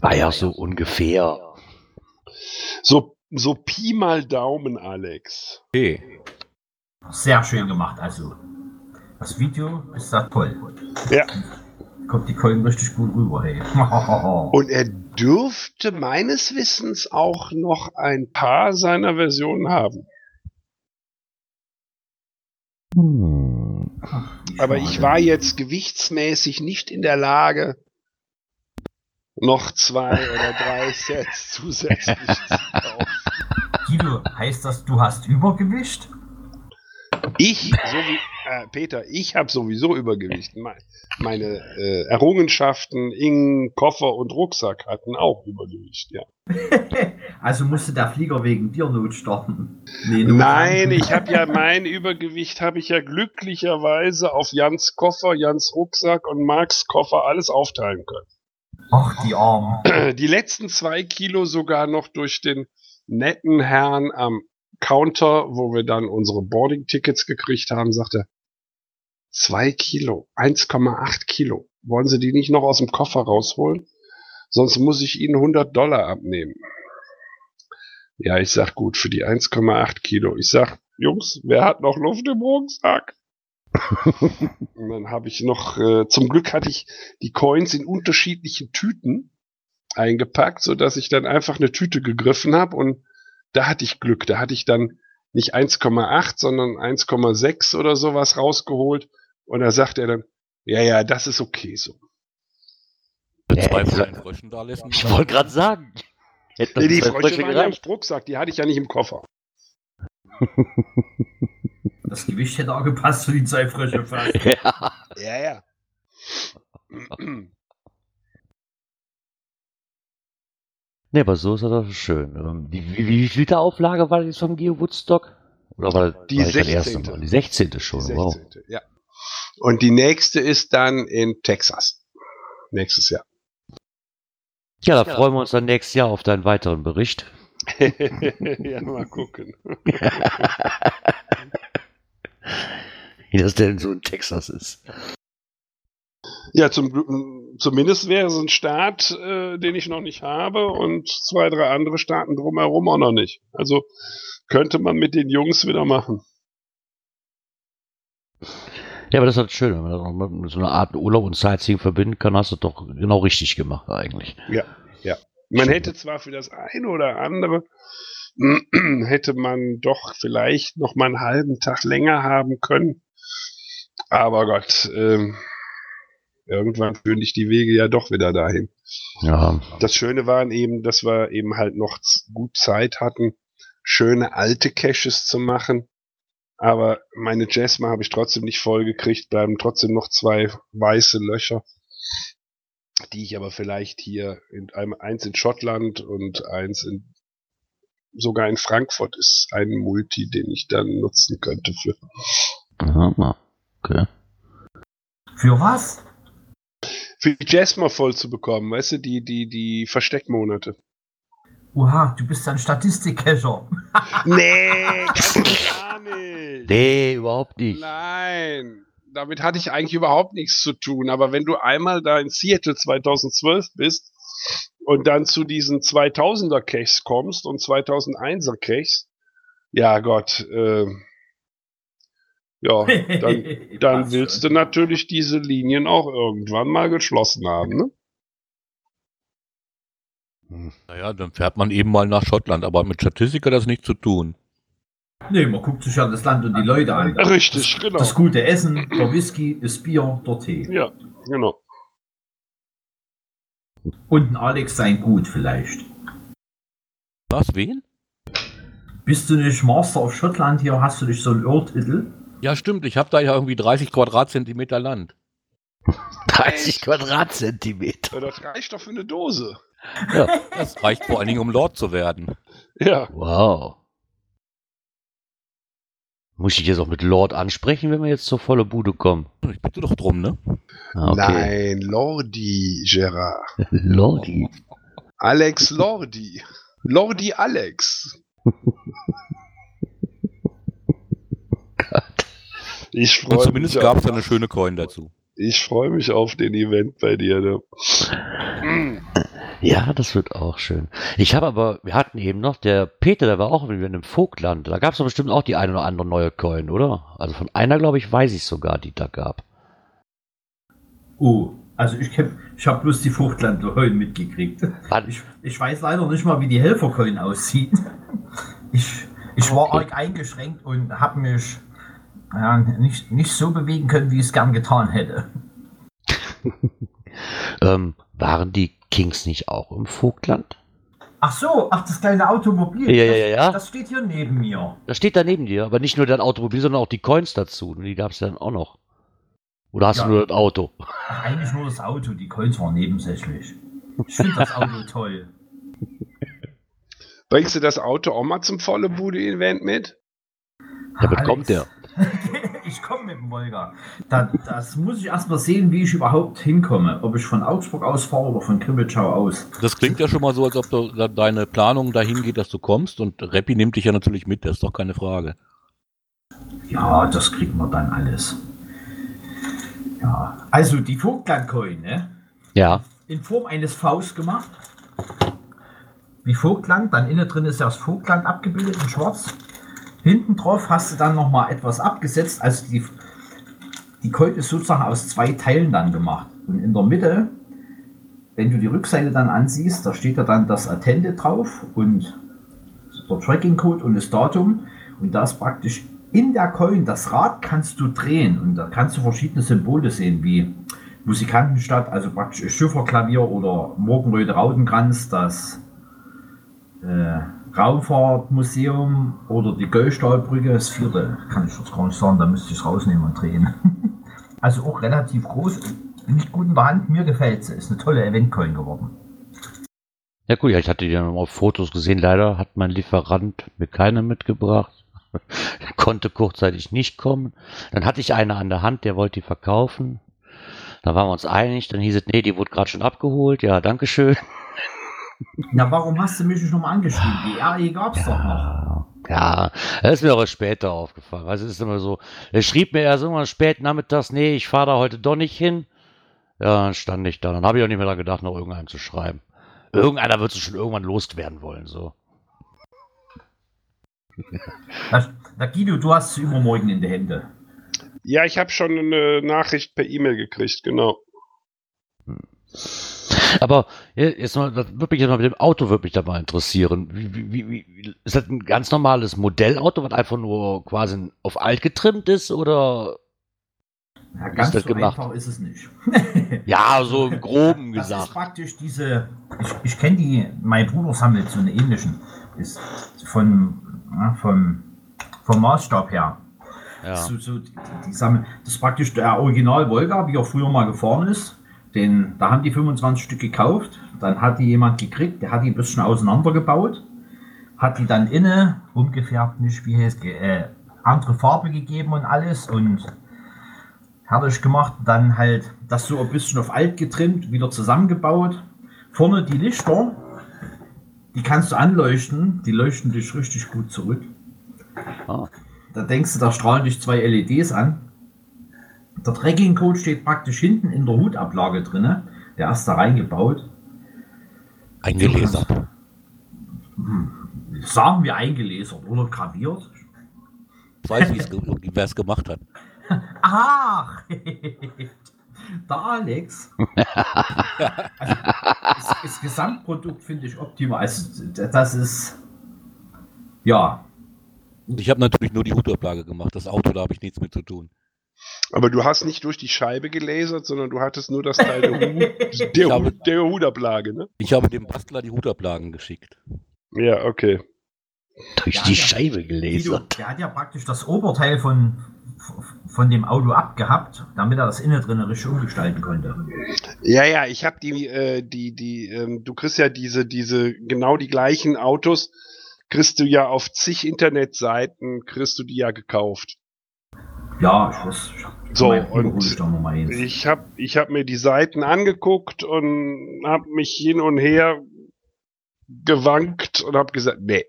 War ja so ungefähr. So, so Pi mal Daumen, Alex. Okay. Sehr schön gemacht. Also, das Video ist da toll. Ja. Kommt die Coin richtig gut rüber, hey. Und er dürfte meines Wissens auch noch ein paar seiner Versionen haben. Hm. Aber ich war jetzt gewichtsmäßig nicht in der Lage, noch zwei oder drei Sets zusätzlich zu kaufen. Guido, heißt das, du hast Übergewicht? Ich, so wie, äh, Peter, ich habe sowieso Übergewicht. Me- Meine äh, Errungenschaften in Koffer und Rucksack hatten auch Übergewicht, ja. Also musste der Flieger wegen dir Not starten. Nee, Not Nein, ich habe ja mein Übergewicht habe ich ja glücklicherweise auf Jans Koffer, Jans Rucksack und Marks Koffer alles aufteilen können. Ach, die Armen. Die letzten zwei Kilo sogar noch durch den netten Herrn am Counter, wo wir dann unsere Boarding-Tickets gekriegt haben, sagte, zwei Kilo, 1,8 Kilo. Wollen Sie die nicht noch aus dem Koffer rausholen? Sonst muss ich Ihnen 100 Dollar abnehmen. Ja, ich sag gut, für die 1,8 Kilo. Ich sag, Jungs, wer hat noch Luft im Rucksack? Und dann habe ich noch, äh, zum Glück hatte ich die Coins in unterschiedlichen Tüten eingepackt, so dass ich dann einfach eine Tüte gegriffen habe und da hatte ich Glück. Da hatte ich dann nicht 1,8, sondern 1,6 oder sowas rausgeholt und da sagt er dann, ja, ja, das ist okay so. Zwei ich- kleinen Fröschen da lassen. Ich wollte gerade sagen. Hätte Nee, die Frösche waren ja im. Rucksack, die hatte ich ja nicht im Koffer. Das Gewicht hätte auch gepasst für die zwei Frösche fast. Ja. Ja, ja. Nee, aber so ist das doch schön. Ähm, Die, wie, wie viel Liter Auflage war das vom Geo Woodstock? Oder war das, Die war das das erste 16.. Mal? Die 16. schon, Die wow. 16. Ja. Und die nächste ist dann in Texas. Nächstes Jahr. Ja, da freuen wir uns dann nächstes Jahr auf deinen weiteren Bericht. Ja, mal gucken. Wie das denn so in Texas ist. Ja, zum, zumindest wäre es ein Staat, äh, den ich noch nicht habe und zwei, drei andere Staaten drumherum auch noch nicht. Also könnte man mit den Jungs wieder machen. Ja, aber das ist halt schön, wenn man das auch mit so einer Art Urlaub und Sightseeing verbinden kann, hast du doch genau richtig gemacht eigentlich. Man hätte zwar für das eine oder andere hätte man doch vielleicht noch mal einen halben Tag länger haben können. Aber Gott, ähm, irgendwann führen dich die Wege ja doch wieder dahin. Ja, Das Schöne war eben, dass wir eben halt noch gut Zeit hatten, schöne alte Caches zu machen. Aber meine Jasma habe ich trotzdem nicht voll gekriegt, bleiben trotzdem noch zwei weiße Löcher, die ich aber vielleicht hier in einem, eins in Schottland und eins in sogar in Frankfurt ist ein Multi, den ich dann nutzen könnte für. Aha, okay. Für was? Für die Jasma voll zu bekommen, weißt du, die, die, die Versteckmonate. Oha, du bist ein Statistikcacher. Nee, gar nicht. Nee, überhaupt nicht. Nein, damit hatte ich eigentlich überhaupt nichts zu tun. Aber wenn du einmal da in Seattle 2012 bist und dann zu diesen 2000er Caches kommst und 2001er Caches, ja Gott, äh, ja, dann, dann willst du natürlich diese Linien auch irgendwann mal geschlossen haben. Ne? Naja, dann fährt man eben mal nach Schottland, aber mit Statistik hat das nichts zu tun. Nee, man guckt sich ja das Land und die Leute an. Richtig, genau. Das gute Essen, der Whisky, das Bier, der Tee. Ja, genau. Und ein Alex sein Gut vielleicht. Was, wen? Bist du nicht Master of Schottland hier? Hast du nicht so einen Earl-Titel? Ja, stimmt, ich habe da ja irgendwie 30 Quadratzentimeter Land. 30 Quadratzentimeter. Ja, das reicht doch für eine Dose. Ja, Das reicht vor allen Dingen, um Lord zu werden. Ja. wow. Muss ich jetzt auch mit Lord ansprechen, wenn wir jetzt zur volle Bude kommen? Ich bitte doch drum, ne? Ah, Okay. Nein, Lordi, Gerard. Lordi. Alex Lordi. Lordi Alex. Ich Und freue zumindest gab es eine schöne Coin dazu. ich freu mich auf den Event bei dir. Ne? Ja, das wird auch schön. Ich habe aber, wir hatten eben noch, der Peter, der war auch wieder in dem Vogtland. Da gab es doch bestimmt auch die eine oder andere neue Coin, oder? Also von einer, glaube ich, weiß ich sogar, die da gab. Oh, also ich, ich habe bloß die Fruchtlandcoin mitgekriegt. Ich, ich weiß leider nicht mal, wie die Helfercoin aussieht. Ich, ich war Okay. arg eingeschränkt und habe mich ja, nicht, nicht so bewegen können, wie ich es gern getan hätte. Ähm, waren die Kings nicht auch im Vogtland? Ach so, ach, das kleine Automobil. Ja, das, ja, ja. Das steht hier neben mir. Das steht da neben dir, aber nicht nur dein Automobil, sondern auch die Coins dazu. Die gab es dann auch noch. Oder hast Ja. du nur das Auto? Ach, eigentlich nur das Auto, die Coins waren nebensächlich. Ich finde das Auto toll. Bringst du das Auto auch mal zum volle Bude-Event mit? Ja, was Alex, kommt der? ich komme mit dem Volga. Da, das muss ich erst mal sehen, wie ich überhaupt hinkomme. Ob ich von Augsburg aus fahre oder von Krimitschau aus. Das klingt ja schon mal so, als ob du, deine Planung dahin geht, dass du kommst. Und Rappi nimmt dich ja natürlich mit, das ist doch keine Frage. Ja, das kriegen wir dann alles. Ja, also die Vogtland-Coin, ne? Ja. in Form eines Vs gemacht. Wie Vogtland, dann innen drin ist ja das Vogtland abgebildet in schwarz. Hinten drauf hast du dann nochmal etwas abgesetzt. Also die, die Colt ist sozusagen aus zwei Teilen dann gemacht. Und in der Mitte, wenn du die Rückseite dann ansiehst, da steht ja dann das Attende drauf und der Tracking-Code und das Datum. Und da ist praktisch in der Coin, das Rad kannst du drehen und da kannst du verschiedene Symbole sehen, wie Musikantenstadt, also praktisch Schifferklavier oder Morgenröte Rautenkranz, das äh, Raumfahrtmuseum oder die Göllstahlbrücke, das vierte, kann ich jetzt gar nicht sagen, da müsste ich es rausnehmen und drehen. also auch relativ groß, nicht gut in der Hand, mir gefällt sie, ist eine tolle Eventcoin geworden. Ja gut, ja, ich hatte die dann auf Fotos gesehen. Leider hat mein Lieferant mir keine mitgebracht. Er konnte kurzzeitig nicht kommen. Dann hatte ich eine an der Hand, der wollte die verkaufen. Da waren wir uns einig. Dann hieß es, nee, die wurde gerade schon abgeholt. Ja, Dankeschön. Na, warum hast du mich nicht nochmal angeschrieben? Die RE gab's doch noch. Ja, ja, das ist mir aber später aufgefallen. Also es ist immer so, er schrieb mir erst irgendwann spät nachmittags, nee, ich fahre da heute doch nicht hin. Ja, dann stand ich da. Dann habe ich auch nicht mehr daran gedacht, noch irgendeinem zu schreiben. Irgendeiner wird es schon irgendwann loswerden wollen, so. Na, Guido, du hast es übermorgen in den Händen. Ja, ich habe schon eine Nachricht per E-Mail gekriegt, genau. Aber jetzt mal, das würde mich jetzt mal mit dem Auto würde mich da mal interessieren. Wie, wie, wie, ist das ein ganz normales Modellauto, was einfach nur quasi auf alt getrimmt ist oder? Ja, ganz so gemacht? einfach ist es nicht. Ja, so im Groben Das ist gesagt. praktisch diese, ich, ich kenne die, mein Bruder sammelt so eine ähnlichen, ist von, ja, vom, vom Maßstab her. Ja. So, so, die, die sammeln, das ist praktisch der Original Volga, wie er früher mal gefahren ist. Den, da haben die 25 Stück gekauft, dann hat die jemand gekriegt, der hat die ein bisschen auseinandergebaut, hat die dann inne umgefärbt, nicht wie heißt, äh, andere Farbe gegeben und alles und fertig gemacht, dann halt das so ein bisschen auf alt getrimmt, wieder zusammengebaut. Vorne die Lichter, die kannst du anleuchten, die leuchten dich richtig gut zurück. Ah. Da denkst du, da strahlen dich zwei LEDs an. Der Tracking-Code steht praktisch hinten in der Hutablage drin. Der ist da reingebaut. Eingelesert. Sagen wir eingelesert oder graviert. Ich weiß, ge- wer es gemacht hat. Ach, der Alex. also, das, das Gesamtprodukt finde ich optimal. Also, das ist, ja, Ich habe natürlich nur die Hutablage gemacht. Das Auto, da habe ich nichts mit zu tun. Aber du hast nicht durch die Scheibe gelasert, sondern du hattest nur das Teil der, Hut, der, habe- der Hutablage, ne? Ich habe dem Bastler die Hutablagen geschickt. Ja, okay. Durch Ja, die ja. Scheibe gelasert. der hat ja praktisch das Oberteil von, von dem Auto abgehabt, damit er das innen drin richtig umgestalten konnte. Ja, ja, ich habe die, äh, die, die, ähm, du kriegst ja diese, diese, genau die gleichen Autos, kriegst du ja auf zig Internetseiten, kriegst du die ja gekauft. Ja, ich weiß. Ich So, und ich habe ich hab mir die Seiten angeguckt und habe mich hin und her gewankt und habe gesagt, nee.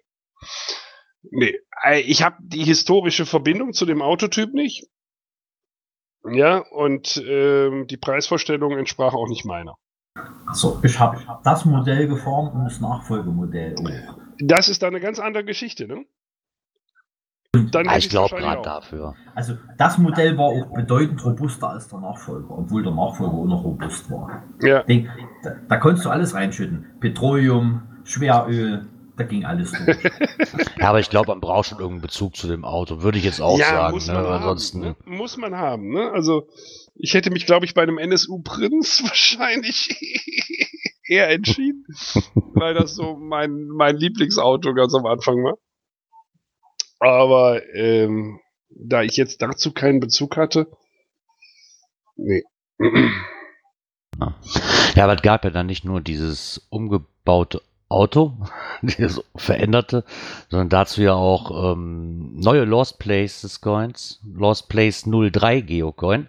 Nee, Äh, ich habe die historische Verbindung zu dem Autotyp nicht. Ja, und ähm, die Preisvorstellung entsprach auch nicht meiner. Achso, ich habe hab das Modell geformt und das Nachfolgemodell. Das ist dann eine ganz andere Geschichte, ne? Dann hätte ich glaube gerade dafür. Also das Modell war auch bedeutend robuster als der Nachfolger, obwohl der Nachfolger auch noch robust war. Ja, Den, da, da konntest du alles reinschütten. Petroleum, Schweröl, da ging alles durch. Ja, aber ich glaube, man braucht schon irgendeinen Bezug zu dem Auto. Würde ich jetzt auch ja sagen. muss Ne? man Ansonsten. haben. Ne? Muss man haben, ne? Also ich hätte mich, glaube ich, bei einem NSU Prinz wahrscheinlich eher entschieden. weil das so mein, mein Lieblingsauto ganz am Anfang war. Aber ähm, da ich jetzt dazu keinen Bezug hatte, nee. Ja, aber es gab ja dann nicht nur dieses umgebaute Auto, dieses veränderte, sondern dazu ja auch ähm, neue Lost Places Coins, Lost Place 03 Geocoin,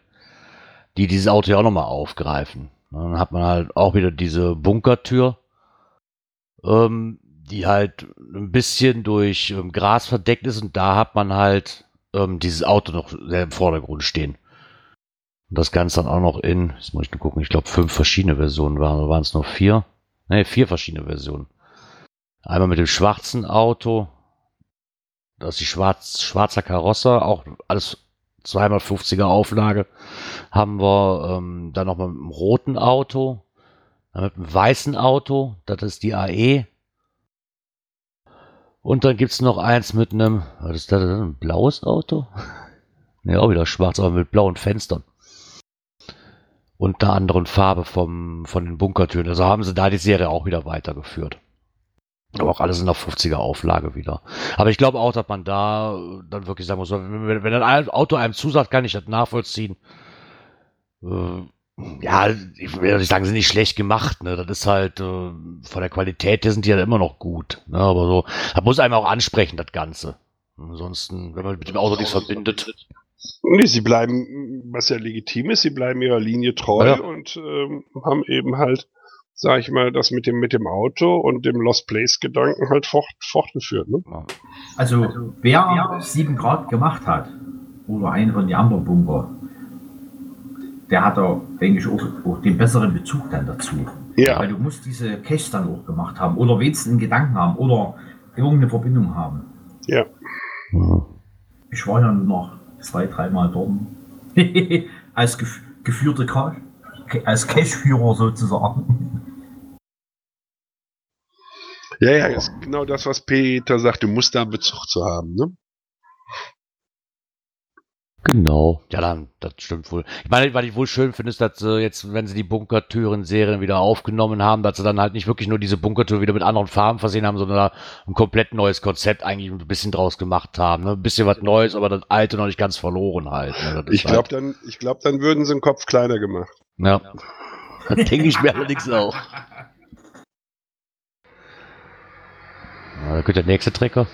die dieses Auto ja auch nochmal aufgreifen. Dann hat man halt auch wieder diese Bunkertür, ähm, die halt ein bisschen durch ähm, Gras verdeckt ist und da hat man halt ähm, dieses Auto noch sehr im Vordergrund stehen. Und das Ganze dann auch noch in, jetzt muss ich nur gucken, ich glaube fünf verschiedene Versionen waren, oder waren es noch vier? Ne, vier verschiedene Versionen. Einmal mit dem schwarzen Auto, das ist die schwarz, schwarzer Karosse, auch alles 250er Auflage. Haben wir ähm, dann nochmal mit dem roten Auto, dann mit dem weißen Auto, das ist die AE. Und dann gibt es noch eins mit einem, was ist das, ein blaues Auto? Ne, auch wieder schwarz, aber mit blauen Fenstern und einer anderen Farbe vom, von den Bunkertüren. Also haben sie da die Serie auch wieder weitergeführt. Aber auch alles in der 50er Auflage wieder. Aber ich glaube auch, dass man da dann wirklich sagen muss, wenn, wenn ein Auto einem zusagt, kann ich das nachvollziehen. Äh, ja, ich will nicht sagen, sie sind nicht schlecht gemacht, ne? Das ist halt, äh, von der Qualität her sind die ja immer noch gut. Ne? Aber so, das muss einem auch ansprechen, das Ganze. Ansonsten, wenn man mit dem Auto nichts verbindet. Nee, sie bleiben, was ja legitim ist, sie bleiben ihrer Linie treu Ja. und ähm, haben eben halt, sag ich mal, das mit dem, mit dem Auto und dem Lost Place-Gedanken halt fort, fortgeführt. Ne? Also, wer 7 Grad gemacht hat, oder einen von den anderen Bunker, der hat da, denke ich, auch, auch den besseren Bezug dann dazu. Ja, Weil du musst diese Caches dann auch gemacht haben, oder wenigstens einen Gedanken haben, oder irgendeine Verbindung haben. ja. Mhm. Ich war ja noch zwei, dreimal dort. als gef geführte Cache, als Cache-Führer sozusagen. Ja, ja, ist genau das, was Peter sagt, du musst da einen Bezug zu haben. Ne? Genau. Ja, dann, das stimmt wohl. Ich meine, was ich wohl schön finde, ist, dass sie jetzt, wenn sie die Bunkertüren-Serien wieder aufgenommen haben, dass sie dann halt nicht wirklich nur diese Bunkertür wieder mit anderen Farben versehen haben, sondern da ein komplett neues Konzept eigentlich ein bisschen draus gemacht haben. Ne? Ein bisschen was Neues, aber das alte noch nicht ganz verloren halt. Ne? Ich glaube, dann, ich glaub, dann würden sie den Kopf kleiner gemacht. Halt, ja. Das denke ich mir allerdings auch. Ja, da kommt der nächste Trecker.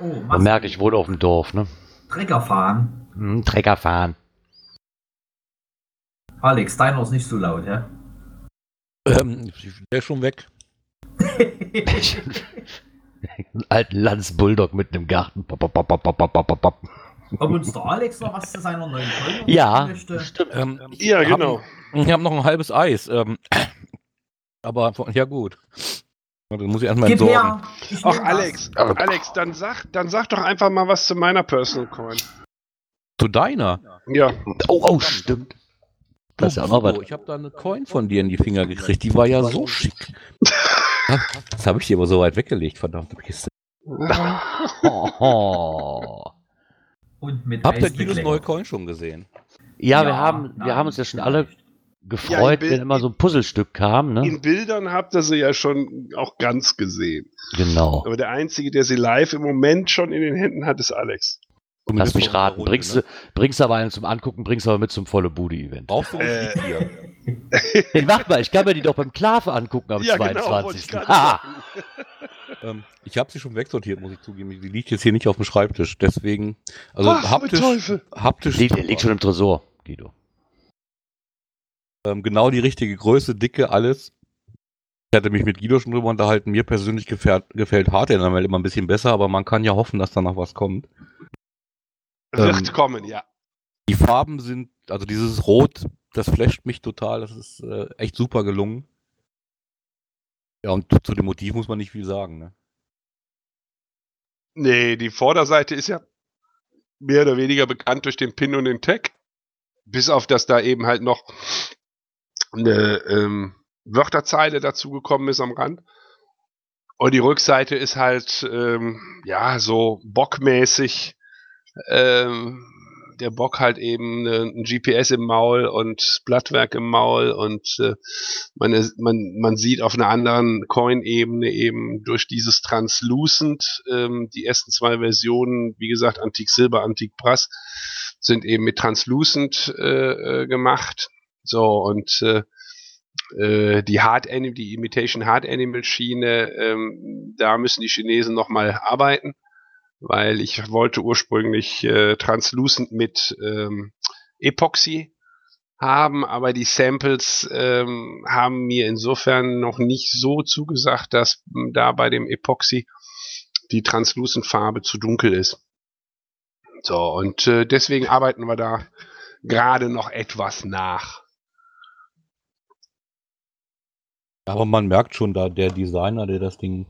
Oh, Man merkt, ich wohne auf dem Dorf, ne? Trecker fahren. Hm, Trecker fahren. Alex, deiner ist nicht so laut, hä? Ähm, der ist schon weg. Einen alten Lanz-Bulldog mitten im Garten. Pop, pop, pop, pop, pop, pop, pop, pop. Ob uns der Alex noch was zu seiner neuen Folge Ja, möchte? stimmt. Ähm, Ja, hab- genau. Ich habe noch ein halbes Eis. Ähm, aber ja gut. Dann muss ich erstmal entsorgen. her! Ich Ach, Alex, Aber- Alex, dann sag, dann sag doch einfach mal was zu meiner Personal Coin. Zu deiner. Ja, Oh, oh, stimmt. Das ist ja auch noch was. Oh, ich habe da eine Coin von dir in die Finger gekriegt. Die war ja so schick. Das habe ich dir aber so weit weggelegt, verdammte Kiste. Oh. Und mit Habt ihr bekleckert. neue Coin schon gesehen? Ja, wir Ja, haben, wir haben uns ja schon alle. Gefreut, Bild- wenn immer so ein Puzzlestück kam, ne? in Bildern habt ihr sie ja schon auch ganz gesehen. Genau. Aber der Einzige, der sie live im Moment schon in den Händen hat, ist Alex. Lass Zumindest mich raten. Runde, Bringst ne? du, bringst aber einen zum Angucken, bringst aber mit zum volle Bude-Event. Brauchst du uns Äh. hier? Hey, warte mal, ich kann mir die doch beim Klave angucken am Ja, genau, wollte ich 22. gerade ah. Ähm, ich habe sie schon wegsortiert, muss ich zugeben. Die liegt jetzt hier nicht auf dem Schreibtisch. Deswegen, also Ach, haptisch, Teufel. haptisch liegt, super. liegt schon im Tresor, Guido. Ähm, genau die richtige Größe, Dicke, alles. Ich hatte mich mit Guido schon drüber unterhalten. Mir persönlich gefällt, gefällt Hard immer ein bisschen besser, aber man kann ja hoffen, dass da noch was kommt. Wird Ähm, kommen, ja. Die Farben sind, also dieses Rot, das flasht mich total. Das ist äh, echt super gelungen. Ja, und zu dem Motiv muss man nicht viel sagen. Ne? Nee, die Vorderseite ist ja mehr oder weniger bekannt durch den Pin und den Tag. Bis auf, dass da eben halt noch eine ähm, Wörterzeile dazugekommen ist am Rand. Und die Rückseite ist halt, ähm, ja, so bockmäßig, ähm, der Bock halt eben äh, ein GPS im Maul und Blattwerk im Maul und äh, man, ist- man, man sieht auf einer anderen Coin-Ebene eben durch dieses Translucent, ähm, die ersten zwei Versionen, wie gesagt, Antik Silber, Antik Brass, sind eben mit Translucent äh, äh, gemacht. So, und äh, äh, die Hard Animal, die Imitation Hard Animal Schiene, ähm, da müssen die Chinesen nochmal arbeiten, weil ich wollte ursprünglich äh, Translucent mit ähm, Epoxy haben, aber die Samples ähm, haben mir insofern noch nicht so zugesagt, dass m, da bei dem Epoxy die Translucent Farbe zu dunkel ist. So, und äh, deswegen arbeiten wir da gerade noch etwas nach. Aber man merkt schon, da der Designer, der das Ding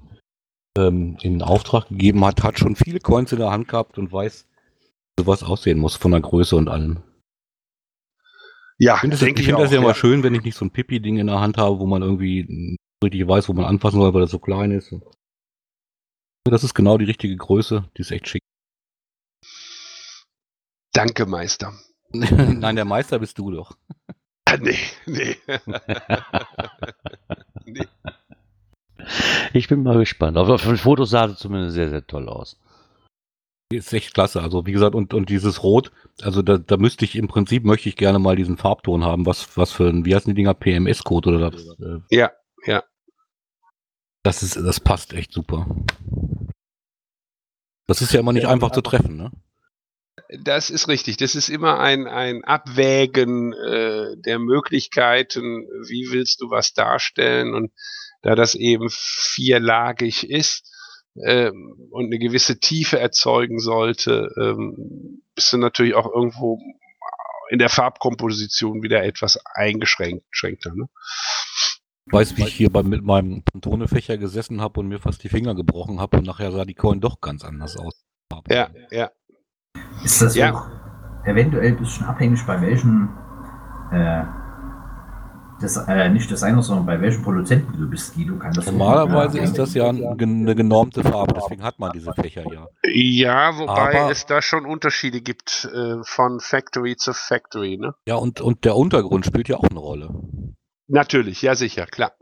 ähm, in Auftrag gegeben hat, hat schon viele Coins in der Hand gehabt und weiß, wie sowas aussehen muss von der Größe und allem. Ja, Ich finde find das ja immer schön, wenn ich nicht so ein Pipi-Ding in der Hand habe, wo man irgendwie richtig weiß, wo man anfassen soll, weil das so klein ist. Das ist genau die richtige Größe. Die ist echt schick. Danke, Meister. Nein, der Meister bist du doch. Nee, nee. nee. Ich bin mal gespannt. Auf auf den Fotos sah es zumindest sehr, sehr toll aus. Ist echt klasse. Also wie gesagt, und, und dieses Rot, also da, da müsste ich im Prinzip möchte ich gerne mal diesen Farbton haben. Was, was für ein, wie heißen die Dinger? PMS-Code oder das? Äh, Ja, ja. Das ist, das passt echt super. Das ist ja immer nicht einfach zu treffen, ne? Das ist richtig. Das ist immer ein, ein Abwägen äh, der Möglichkeiten, wie willst du was darstellen. Und da das eben vierlagig ist ähm, und eine gewisse Tiefe erzeugen sollte, ähm, bist du natürlich auch irgendwo in der Farbkomposition wieder etwas eingeschränkt. schränkter, Ne? Weiß, wie ich hier bei, mit meinem Pantone-Fächer gesessen habe und mir fast die Finger gebrochen habe und nachher sah die Coin doch ganz anders aus. Ja, ja. Ist das Ja. auch eventuell ein bisschen abhängig bei welchen, äh, des, äh, nicht Designer, sondern bei welchen Produzenten du bist, Guido? Kann das Normalerweise ist das ja ein- eine genormte Farbe, deswegen hat man diese Fächer ja. Ja, wobei Aber- es da schon Unterschiede gibt äh, von Factory zu Factory, ne? Ja, und, und der Untergrund spielt ja auch eine Rolle. Natürlich, ja sicher, klar.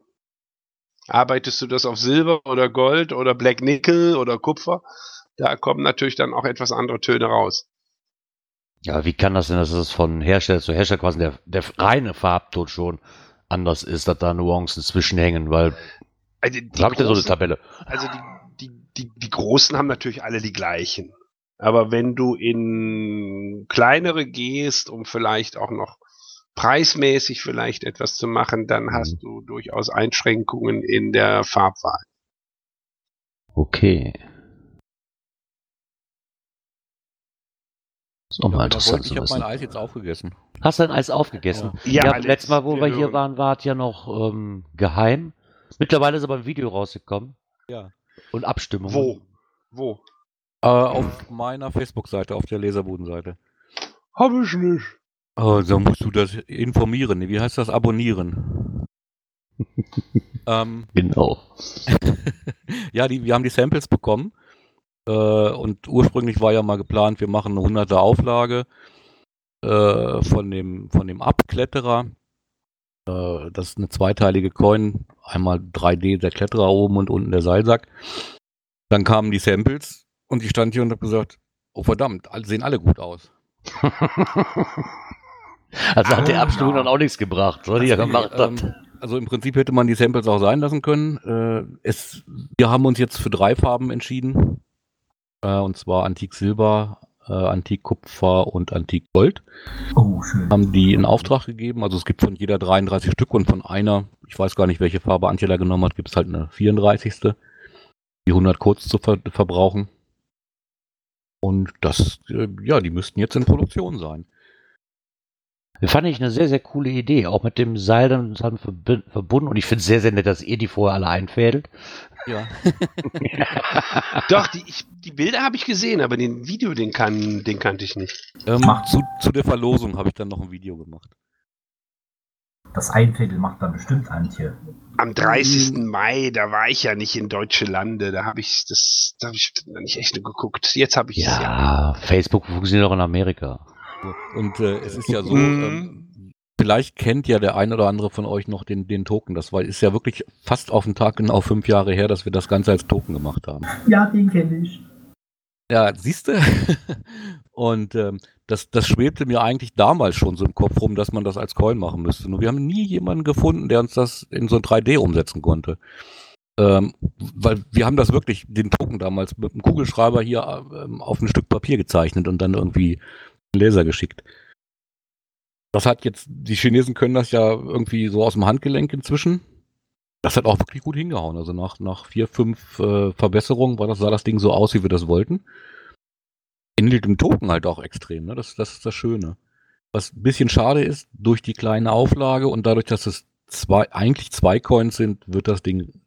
Arbeitest du das auf Silber oder Gold oder Black Nickel oder Kupfer, da kommen natürlich dann auch etwas andere Töne raus. Ja, wie kann das denn, dass es von Hersteller zu Hersteller quasi der, der reine Farbton schon anders ist, dass da Nuancen zwischenhängen, weil Also die, habt ihr so eine großen- Tabelle. also die, die, die, die Großen haben natürlich alle die gleichen. Aber wenn du in kleinere gehst, um vielleicht auch noch preismäßig vielleicht etwas zu machen, dann Mhm. hast du durchaus Einschränkungen in der Farbwahl. Okay. Ist auch mal Ja, interessant ich habe mein. Eis jetzt aufgegessen. Hast du dein Eis aufgegessen? Ja, Ja, letztes Mal, wo wir, hier hören. waren, war es ja noch ähm, geheim. Mittlerweile ist aber ein Video rausgekommen. Ja. Und Abstimmung. Wo? Wo? Äh, auf meiner Facebook-Seite, auf der Leserbudenseite. Hab ich nicht. Oh, da musst du das informieren. Wie heißt das? Abonnieren. ähm, Genau. ja, die, wir haben die Samples bekommen. Äh, und ursprünglich war ja mal geplant, wir machen eine 100er Auflage äh, von dem, von dem Abkletterer. Äh, das ist eine zweiteilige Coin. Einmal 3D der Kletterer oben und unten der Seilsack. Dann kamen die Samples und ich stand hier und habe gesagt, oh verdammt, sehen alle gut aus. Also hat die Ah, Abstimmung dann auch nichts gebracht, was ihr gemacht. Ähm, also im Prinzip hätte man die Samples auch sein lassen können. Äh, es, wir haben uns jetzt für drei Farben entschieden. Äh, und zwar Antik Silber, äh, Antik Kupfer und Antik Gold. Oh, schön. Haben die in Auftrag gegeben. Also es gibt von jeder 33 Stück und von einer, ich weiß gar nicht, welche Farbe Angela genommen hat, gibt es halt eine 34. Die 100 kurz zu ver verbrauchen. Und das, äh, ja, die müssten jetzt in Produktion sein. Fand ich eine sehr, sehr coole Idee. Auch mit dem Seil dann zusammen verbunden. Und ich finde es sehr, sehr nett, dass ihr die vorher alle einfädelt. Ja. Doch, die, ich, die Bilder habe ich gesehen, aber den Video, den, kann, den kannte ich nicht. Ähm, Macht- zu, zu der Verlosung habe ich dann noch ein Video gemacht. Das Einfädel macht dann bestimmt Antje. Am 30. Mai, da war ich ja nicht in Deutsche Lande, da habe ich das, da habe ich nicht echt nur geguckt. Jetzt habe ich es ja. Ja, Facebook funktioniert auch in Amerika. Und äh, es ist ja so, Mhm. ähm, vielleicht kennt ja der ein oder andere von euch noch den, den Token. Das war, ist ja wirklich fast auf den Tag genau fünf Jahre her, dass wir das Ganze als Token gemacht haben. Ja, den kenne ich. Ja, siehst du? Und ähm, das, das schwebte mir eigentlich damals schon so im Kopf rum, dass man das als Coin machen müsste. Nur wir haben nie jemanden gefunden, der uns das in so ein 3D umsetzen konnte. Ähm, weil wir haben das wirklich, den Token damals mit einem Kugelschreiber hier ähm, auf ein Stück Papier gezeichnet und dann irgendwie einen Laser geschickt. Das hat jetzt, die Chinesen können das ja irgendwie so aus dem Handgelenk inzwischen. Das hat auch wirklich gut hingehauen. Also nach, nach vier, fünf äh, Verbesserungen war das, sah das Ding so aus, wie wir das wollten. Ähnelt dem Token halt auch extrem, ne? Das, das ist das Schöne. Was ein bisschen schade ist, durch die kleine Auflage und dadurch, dass es zwei, eigentlich zwei Coins sind, wird das Ding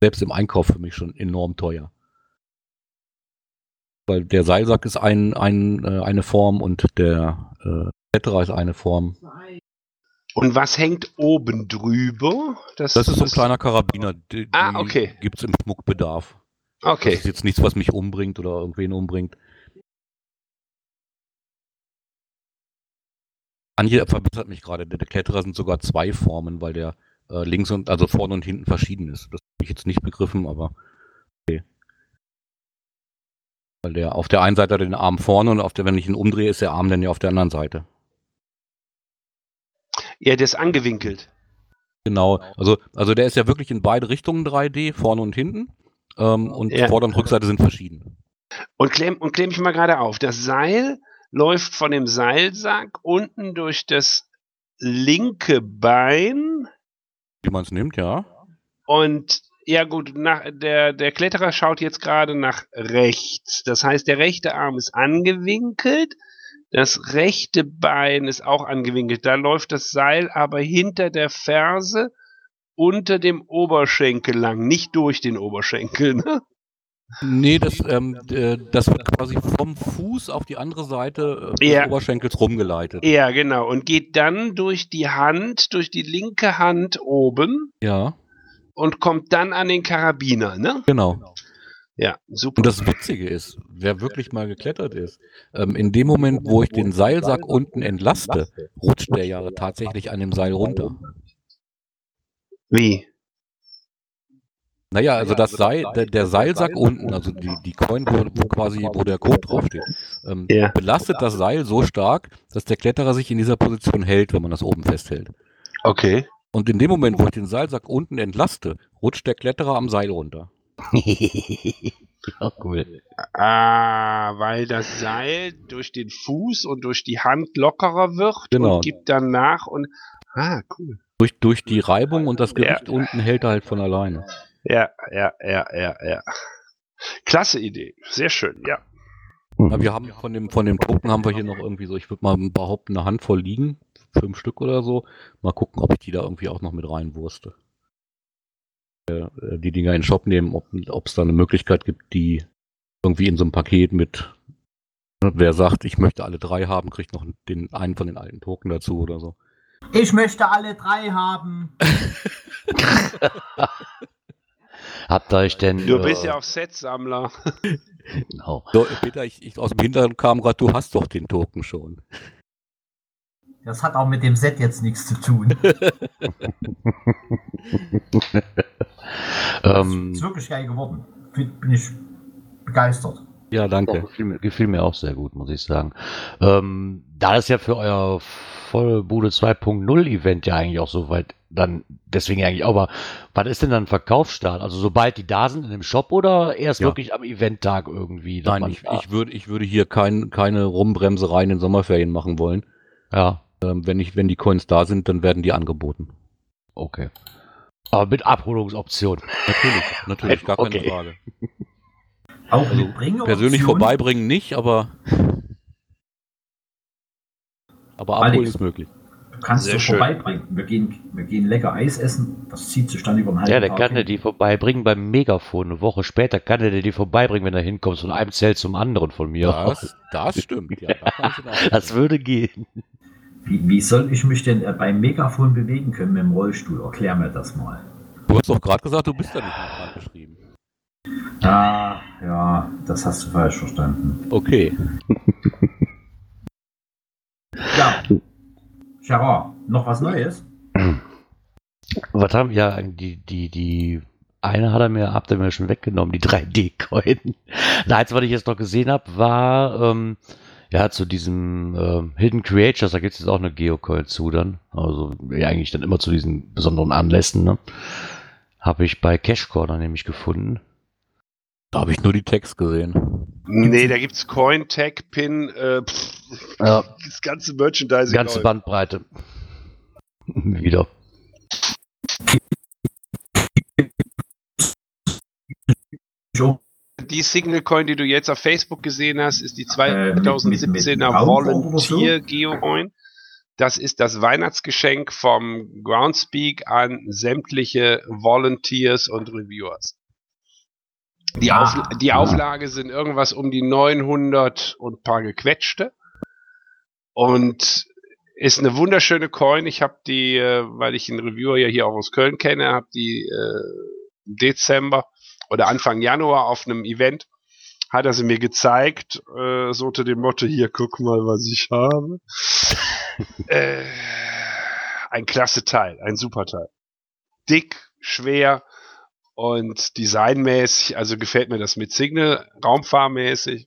selbst im Einkauf für mich schon enorm teuer. Weil der Seilsack ist ein, ein, äh, eine Form und der äh, Kletterer ist eine Form. Und was hängt oben drüber? Das ist so ein kleiner Karabiner. Die, Ah, okay. Gibt's im Schmuckbedarf. Okay. Das ist jetzt nichts, was mich umbringt oder irgendwen umbringt. Anja verbessert mich gerade. Der, Kletterer sind sogar zwei Formen, weil der äh, links und also vorne und hinten verschieden ist. Das habe ich jetzt nicht begriffen, aber okay. Weil der auf der einen Seite hat den Arm vorne und auf der, wenn ich ihn umdrehe, ist der Arm dann ja auf der anderen Seite. Ja, der ist angewinkelt. Genau. Also, also der ist ja wirklich in beide Richtungen 3D, vorne und hinten. Ähm, und Ja. Vorder- und Rückseite sind verschieden. Und klemm, und klemm mich mal gerade auf. Das Seil läuft von dem Seilsack unten durch das linke Bein Wie man es nimmt, ja. und ja gut, nach, der, der Kletterer schaut jetzt gerade nach rechts. Das heißt, der rechte Arm ist angewinkelt, das rechte Bein ist auch angewinkelt. Da läuft das Seil aber hinter der Ferse unter dem Oberschenkel lang, nicht durch den Oberschenkel. Ne? Nee, das, ähm, äh, das wird quasi vom Fuß auf die andere Seite äh, Ja. des Oberschenkels rumgeleitet. Ja, genau. Und geht dann durch die Hand, durch die linke Hand oben Ja, und kommt dann an den Karabiner, ne? genau. Ja, super. Und das Witzige ist, wer wirklich mal geklettert ist, ähm, in dem Moment, wo ich den Seilsack unten entlaste, rutscht der ja tatsächlich an dem Seil runter. Wie? Naja, also das Seil, der, der Seilsack unten, also die, die Coin, wo, wo quasi, wo der Code draufsteht, ähm, Ja. belastet das Seil so stark, dass der Kletterer sich in dieser Position hält, wenn man das oben festhält. Okay. Und in dem Moment, wo ich den Seilsack unten entlaste, rutscht der Kletterer am Seil runter. ja, cool. Ah, weil das Seil durch den Fuß und durch die Hand lockerer wird Genau. und gibt dann nach und ah, cool. Durch, durch die Reibung und das Gewicht Ja. unten hält er halt von alleine. Ja, ja, ja, ja, ja. Klasse Idee. Sehr schön, ja. Na, wir haben von dem, von dem Token haben wir hier noch irgendwie so, ich würde mal behaupten, eine Handvoll liegen. Fünf Stück oder so. Mal gucken, ob ich die da irgendwie auch noch mit reinwurste. Äh, äh, die Dinger in den Shop nehmen, ob es da eine Möglichkeit gibt, die irgendwie in so einem Paket mit, ne, wer sagt, ich möchte alle drei haben, kriegt noch den einen von den alten Token dazu oder so. Ich möchte alle drei haben. Habt ihr euch denn. Du bist äh, ja auch Set-Sammler. Genau. So, Peter, ich, ich aus dem Hintergrund kam gerade, du hast doch den Token schon. Das hat auch mit dem Set jetzt nichts zu tun. Ähm, ist wirklich geil geworden. Bin ich begeistert. Ja, danke. gefiel, mir, gefiel mir auch sehr gut, muss ich sagen. Ähm, da das ja für euer Vollbude 2.0 Event ja eigentlich auch soweit dann, deswegen eigentlich auch, aber was ist denn dann Verkaufsstart? Also sobald die da sind in dem Shop oder erst Ja. wirklich am Eventtag irgendwie? Nein, ich, ich, würde, ich würde hier kein, keine Rumbremserei in den Sommerferien machen wollen. Ja, Ähm, wenn, ich, wenn die Coins da sind, dann werden die angeboten. okay. Aber mit Abholungsoption. Natürlich, natürlich, gar keine Okay. Frage. Auch Also mit Persönlich vorbeibringen nicht, aber. Aber abholen Alex. ist möglich. Du kannst Sehr du schön. vorbeibringen. Wir gehen, wir gehen lecker Eis essen. Das zieht sich dann über einen halben Ja, der kann dir die vorbeibringen beim Megafon. Eine Woche später kann er dir die vorbeibringen, wenn er hinkommt, von einem Zelt zum anderen von mir. Das, das stimmt. Ja, da kann ich ihn auch Das würde gehen. Wie, wie soll ich mich denn äh, beim Megafon bewegen können mit dem Rollstuhl? Erklär mir das mal. Du hast doch gerade gesagt, du bist da nicht mehr dran geschrieben. Ah, ja, das hast du falsch verstanden. Okay. Ja. Gerard, noch was Neues? Was haben ja die, die, die eine hat er mir, habt ihr mir schon weggenommen, die 3D-Coin. Das Einzige, was ich jetzt noch gesehen habe, war ähm, ja zu diesem ähm, Hidden Creatures, da gibt es jetzt auch eine Geocoin zu dann. Also ja, eigentlich dann immer zu diesen besonderen Anlässen, ne? Habe ich bei Cash Corner nämlich gefunden. Da habe ich nur die Text gesehen. Nee, da gibt's Coin, Tag, Pin, äh, pff, Ja. das ganze Merchandising. Ganze läuft. Bandbreite. Wieder. Jo. Die Signal Coin, die du jetzt auf Facebook gesehen hast, ist die Äh, mit- mit- 2017er mit Raumform oder so? Volunteer Geocoin. Das ist das Weihnachtsgeschenk vom Groundspeak an sämtliche Volunteers und Reviewers. Die, Ah, Auf, die. Auflage sind irgendwas um die 900 und paar gequetschte. Und ist eine wunderschöne Coin. Ich habe die, äh, weil ich einen Reviewer ja hier auch aus Köln kenne, habe die äh, im Dezember oder Anfang Januar auf einem Event hat er sie mir gezeigt, äh, so unter dem Motto, hier, guck mal, was ich habe. äh, ein klasse Teil, ein super Teil. Dick, schwer und designmäßig, also gefällt mir das mit Signal, raumfahrmäßig.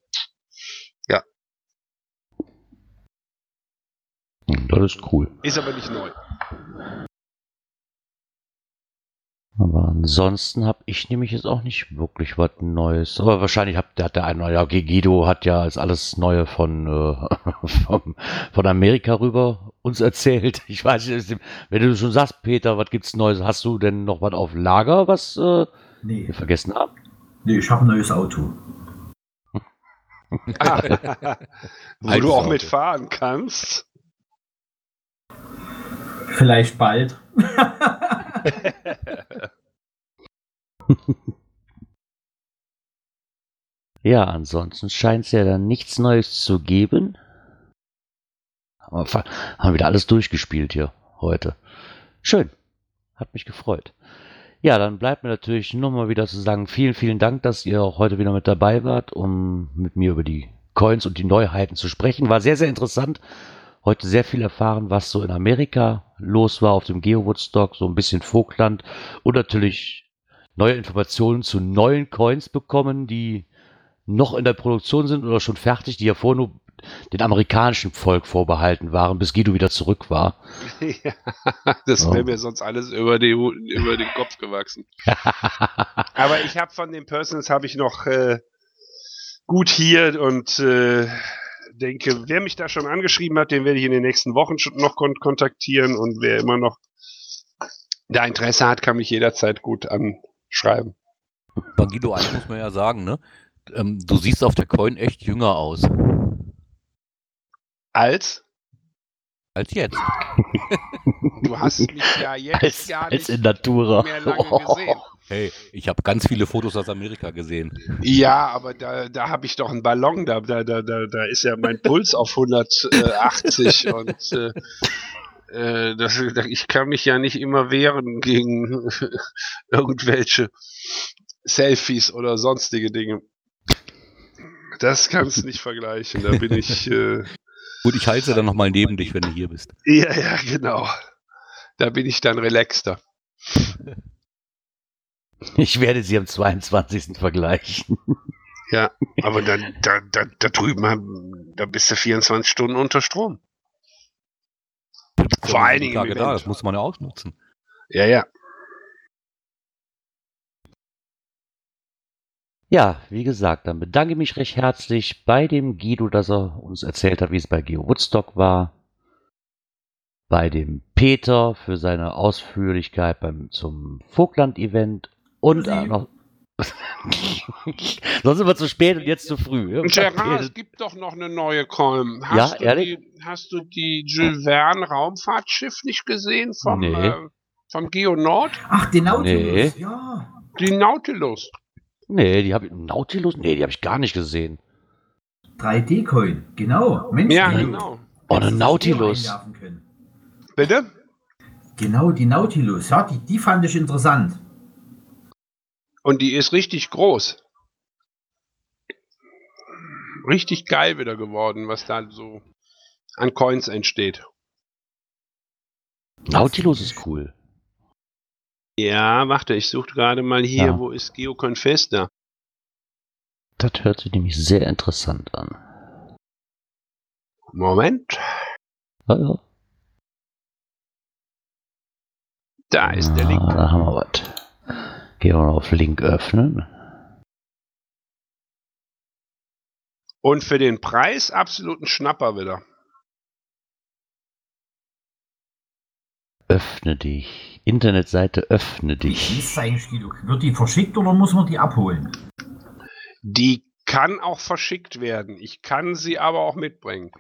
Das ist cool. Ist aber nicht neu. Aber ansonsten habe ich nämlich jetzt auch nicht wirklich was Neues. Aber wahrscheinlich hat, hat der eine, ja, Guido hat ja als alles Neue von, äh, vom, von Amerika rüber uns erzählt. Ich weiß nicht, wenn du schon sagst, Peter, was gibt's Neues? Hast du denn noch was auf Lager, was äh, Nee, wir vergessen haben? nee ich habe ein neues Auto. Ah, wo du auch Auto. mitfahren kannst. Vielleicht bald. Ja, ansonsten scheint es ja dann nichts Neues zu geben. Haben wir, wieder alles durchgespielt hier heute. Schön. Hat mich gefreut. Ja, dann bleibt mir natürlich nur mal wieder zu sagen, vielen, vielen Dank, dass ihr auch heute wieder mit dabei wart, um mit mir über die Coins und die Neuheiten zu sprechen. War sehr, sehr interessant. Heute sehr viel erfahren, was so in Amerika los war auf dem Geo-Woodstock, so ein bisschen Vogtland und natürlich neue Informationen zu neuen Coins bekommen, die noch in der Produktion sind oder schon fertig, die ja vorher nur den amerikanischen Volk vorbehalten waren, bis Guido wieder zurück war. ja, das wäre mir sonst alles über, die, über den Kopf gewachsen. Aber ich habe von den Personals habe ich noch äh, gut hier und äh, denke, wer mich da schon angeschrieben hat, den werde ich in den nächsten Wochen schon noch kon kontaktieren und wer immer noch da Interesse hat, kann mich jederzeit gut anschreiben. Bei Guido, eins muss man ja sagen, ne? Ähm, du siehst auf der Coin echt jünger aus Als als jetzt. du hast mich ja jetzt als, gar als nicht in Natura. mehr lange gesehen. Hey, ich habe ganz viele Fotos aus Amerika gesehen. Ja, aber da, da habe ich doch einen Ballon, da, da, da, da, ist ja mein Puls auf 180 und äh, äh, das, ich kann mich ja nicht immer wehren gegen irgendwelche Selfies oder sonstige Dinge. Das kannst du nicht vergleichen, da bin ich, äh, Gut, ich halte dann nochmal neben dich, wenn du hier bist. ja, ja, genau. Da bin ich dann relaxter. Ich werde sie am 22. vergleichen. Ja, aber dann, da, da, da drüben, da bist du 24 Stunden unter Strom. Vor allen Dingen Tage da, das muss man ja ausnutzen. Ja, ja. Ja, wie gesagt, dann bedanke ich mich recht herzlich bei dem Guido, dass er uns erzählt hat, wie es bei Geo Woodstock war. Bei dem Peter für seine Ausführlichkeit beim, zum Vogtland-Event und auch noch. Sonst sind wir zu spät und jetzt zu früh. Und Gerard, es gibt doch noch eine neue Colm. Hast Ja, du ehrlich? Die, hast du die Jules Verne Raumfahrtschiff nicht gesehen vom, Nee. äh, vom Geo Nord? Ach, den Nautilus. Nee. Ja. Die Nautilus. Nee, die habe ich. Nautilus? Nee, die habe ich gar nicht gesehen. 3D-Coin. Genau. Mensch, Ja, die- genau. Oh, eine Nautilus. Bitte? Genau, die Nautilus. Ja, die, die fand ich interessant. Und die ist richtig groß. Richtig geil wieder geworden, was da so an Coins entsteht. Nautilus ist cool. Ja, warte, ich suche gerade mal hier, Ja. wo ist GeoConfess da? Das hört sich nämlich sehr interessant an. Moment, Ja, ja. da ist der Link. Ah, Da haben wir was. Gehen wir mal auf Link öffnen. Und für den Preis absoluten Schnapper wieder. Öffne dich. Internetseite öffne Wie dich. ist eigentlich die? Wird die verschickt oder muss man die abholen? Die kann auch verschickt werden. Ich kann sie aber auch mitbringen.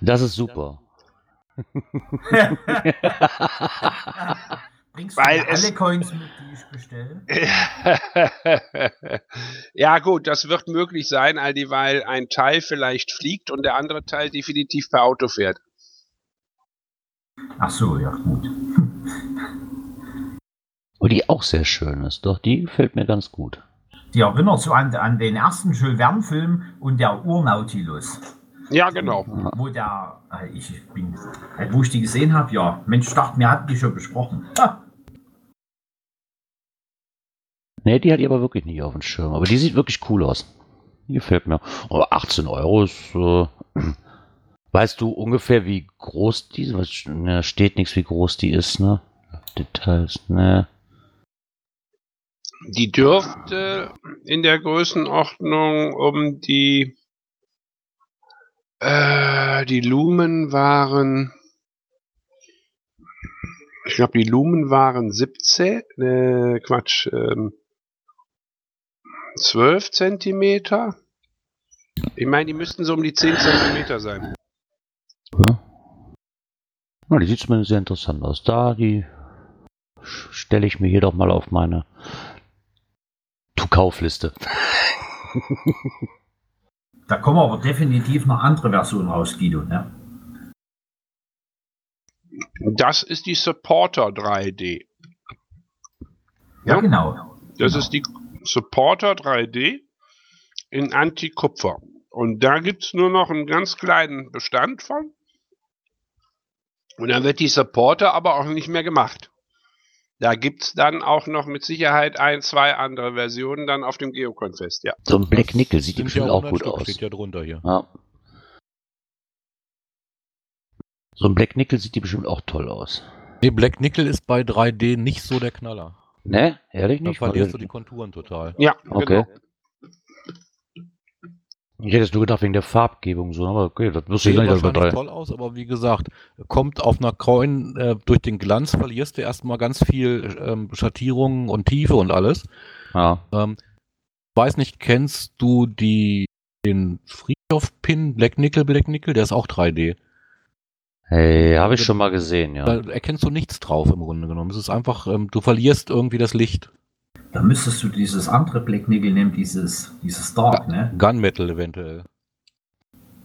Das ist super. Bringst Weil du es- alle Coins mit, die ich bestelle? ja gut, das wird möglich sein, all dieweil ein Teil vielleicht fliegt und der andere Teil definitiv per Auto fährt. Ach so, ja gut. Und die auch sehr schön ist. Doch, die gefällt mir ganz gut. Die erinnert so an, an den ersten Jules Verne-Film und der Urnautilus. Ja, genau. Wo der, äh, ich bin, äh, wo ich die gesehen habe, ja, Mensch, ich dachte, wir hatten die schon besprochen. Ah, Nee, die hatte ich aber wirklich nicht auf dem Schirm. Aber die sieht wirklich cool aus. Die gefällt mir. Aber 18 Euro ist. Äh, weißt du ungefähr, wie groß die ist? Ne, steht nichts, wie groß die ist, ne? Details, ne? Die dürfte in der Größenordnung um die äh, die Lumen waren ich glaube die Lumen waren 17 äh, Quatsch ähm, 12 Zentimeter ich meine die müssten so um die 10 Zentimeter sein Ja. Die sieht zumindest sehr interessant aus. Da, die stelle ich mir hier doch mal auf meine To-Kaufliste. da kommen aber definitiv noch andere Versionen raus, Guido. Ne? das ist die Supporter 3D Ja, Ja. genau. Das Genau. ist die Supporter 3D in Anti-Kupfer. Und da gibt es nur noch einen ganz kleinen Bestand von. Und dann wird die Supporter aber auch nicht mehr gemacht. Da gibt es dann auch noch mit Sicherheit ein, zwei andere Versionen dann auf dem Geocon-Fest, ja. So ein Black Nickel sieht bestimmt auch 100 gut Stück, aus. Steht ja drunter hier. Ja. So ein Black Nickel sieht die bestimmt auch toll aus. Nee, Black Nickel ist bei 3D nicht so der Knaller. Ne? Ehrlich Da nicht? verlierst du die Konturen total. Ja, Okay. genau. Ich hätte es nur gedacht wegen der Farbgebung so, aber okay, das wusste ich nicht, wahrscheinlich toll aus, aber wie gesagt, kommt auf einer Coin äh, durch den Glanz, verlierst du erstmal ganz viel ähm, Schattierungen und Tiefe und alles. Ja. Ähm, weiß nicht, kennst du die, den Friedhof-Pin Black Nickel, Black Nickel? Der ist auch 3D. Hey, habe ich schon mal gesehen, ja. Da erkennst du nichts drauf im Grunde genommen. Es ist einfach, ähm, du verlierst irgendwie das Licht. Da müsstest du dieses andere Black Nickel nehmen, dieses, dieses Dark, ne? Gunmetal eventuell.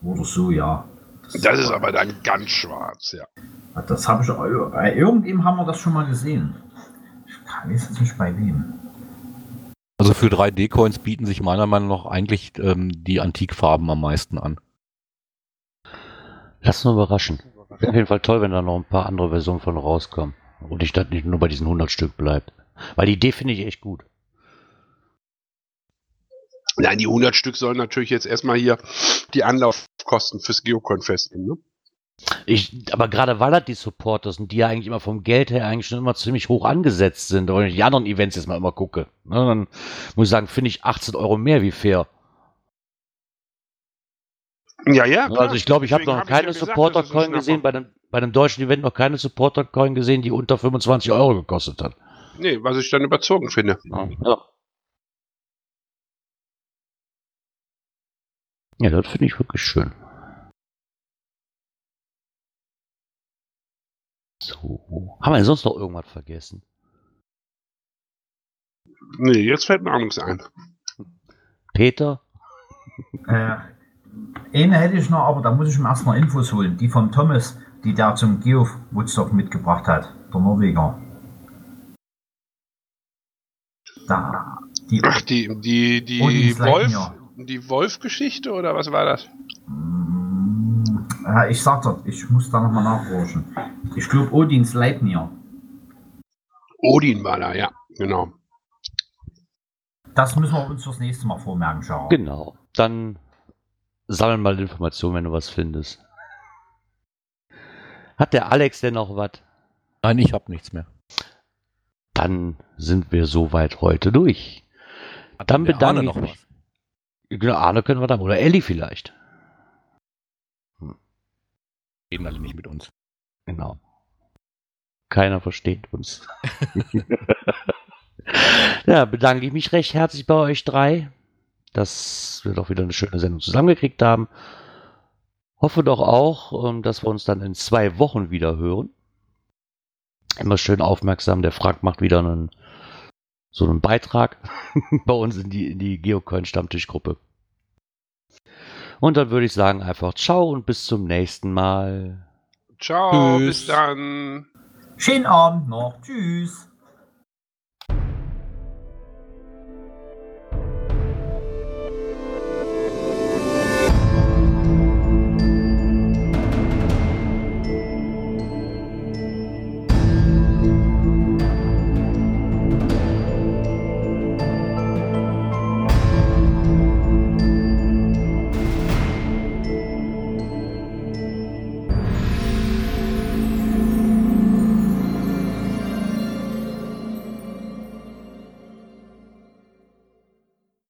Oder so, ja. Das ist aber dann ganz schwarz, ja. Das habe ich, bei irgendwem haben wir das schon mal gesehen. Ich kann weiß jetzt nicht bei wem. Also für 3D-Coins bieten sich meiner Meinung nach eigentlich ähm, die Antikfarben am meisten an. Lass uns überraschen. Wäre auf jeden Fall toll, wenn da noch ein paar andere Versionen von rauskommen. Und die Stadt nicht nur bei diesen 100 Stück bleibt. Weil die Idee finde ich echt gut. Nein, die 100 Stück sollen natürlich jetzt erstmal hier die Anlaufkosten fürs Geocon-Fest nehmen, ne? Ich, aber gerade weil das die Supporters sind, die ja eigentlich immer vom Geld her eigentlich schon immer ziemlich hoch angesetzt sind, wenn ich die anderen Events jetzt mal immer gucke, ne, dann muss ich sagen, finde ich 18 Euro mehr wie fair. Ja, ja. klar. also ich glaube, ich habe noch hab ja keine ein Supporter-Coin gesehen, bei dem, bei dem deutschen Event noch keine Supporter-Coin gesehen, die unter 25 Euro gekostet hat. Nee, was ich dann überzogen finde. Ja. Ja, das finde ich wirklich schön. So. Haben wir denn sonst noch irgendwas vergessen? Nee, jetzt fällt mir auch nichts ein. Peter? Äh, eine hätte ich noch, aber da muss ich mir erst noch Infos holen. Die von Thomas, die der zum Geo Woodstock mitgebracht hat. Der Norweger. Da, die, Ach, die, die, die Wolf, die Wolf-Geschichte oder was war das? Ja, ich sag doch, ich muss da nochmal nachforschen. Ich glaube Odins Leibnier. Odin war da, ja, genau. Das müssen wir uns fürs nächste Mal vormerken, Schau. Genau. Dann sammeln mal Informationen, wenn du was findest. Hat der Alex denn noch was? Nein, ich habe nichts mehr. Dann sind wir soweit heute durch. Hat Dann bedanke ich mich. was. Genau, Arne können wir dann. Oder Elli vielleicht. Reden alle nicht mit uns. Genau. Keiner versteht uns. ja, bedanke ich mich recht herzlich bei euch drei, dass wir doch wieder eine schöne Sendung zusammengekriegt haben. Hoffe doch auch, ähm, dass wir uns dann in zwei Wochen wieder hören. Immer schön aufmerksam. Der Frank macht wieder einen, so einen Beitrag bei uns in die, in die Geocoin-Stammtischgruppe. Und dann würde ich sagen einfach ciao und bis zum nächsten Mal. Ciao, Tschüss. bis dann. Schönen Abend noch. Tschüss.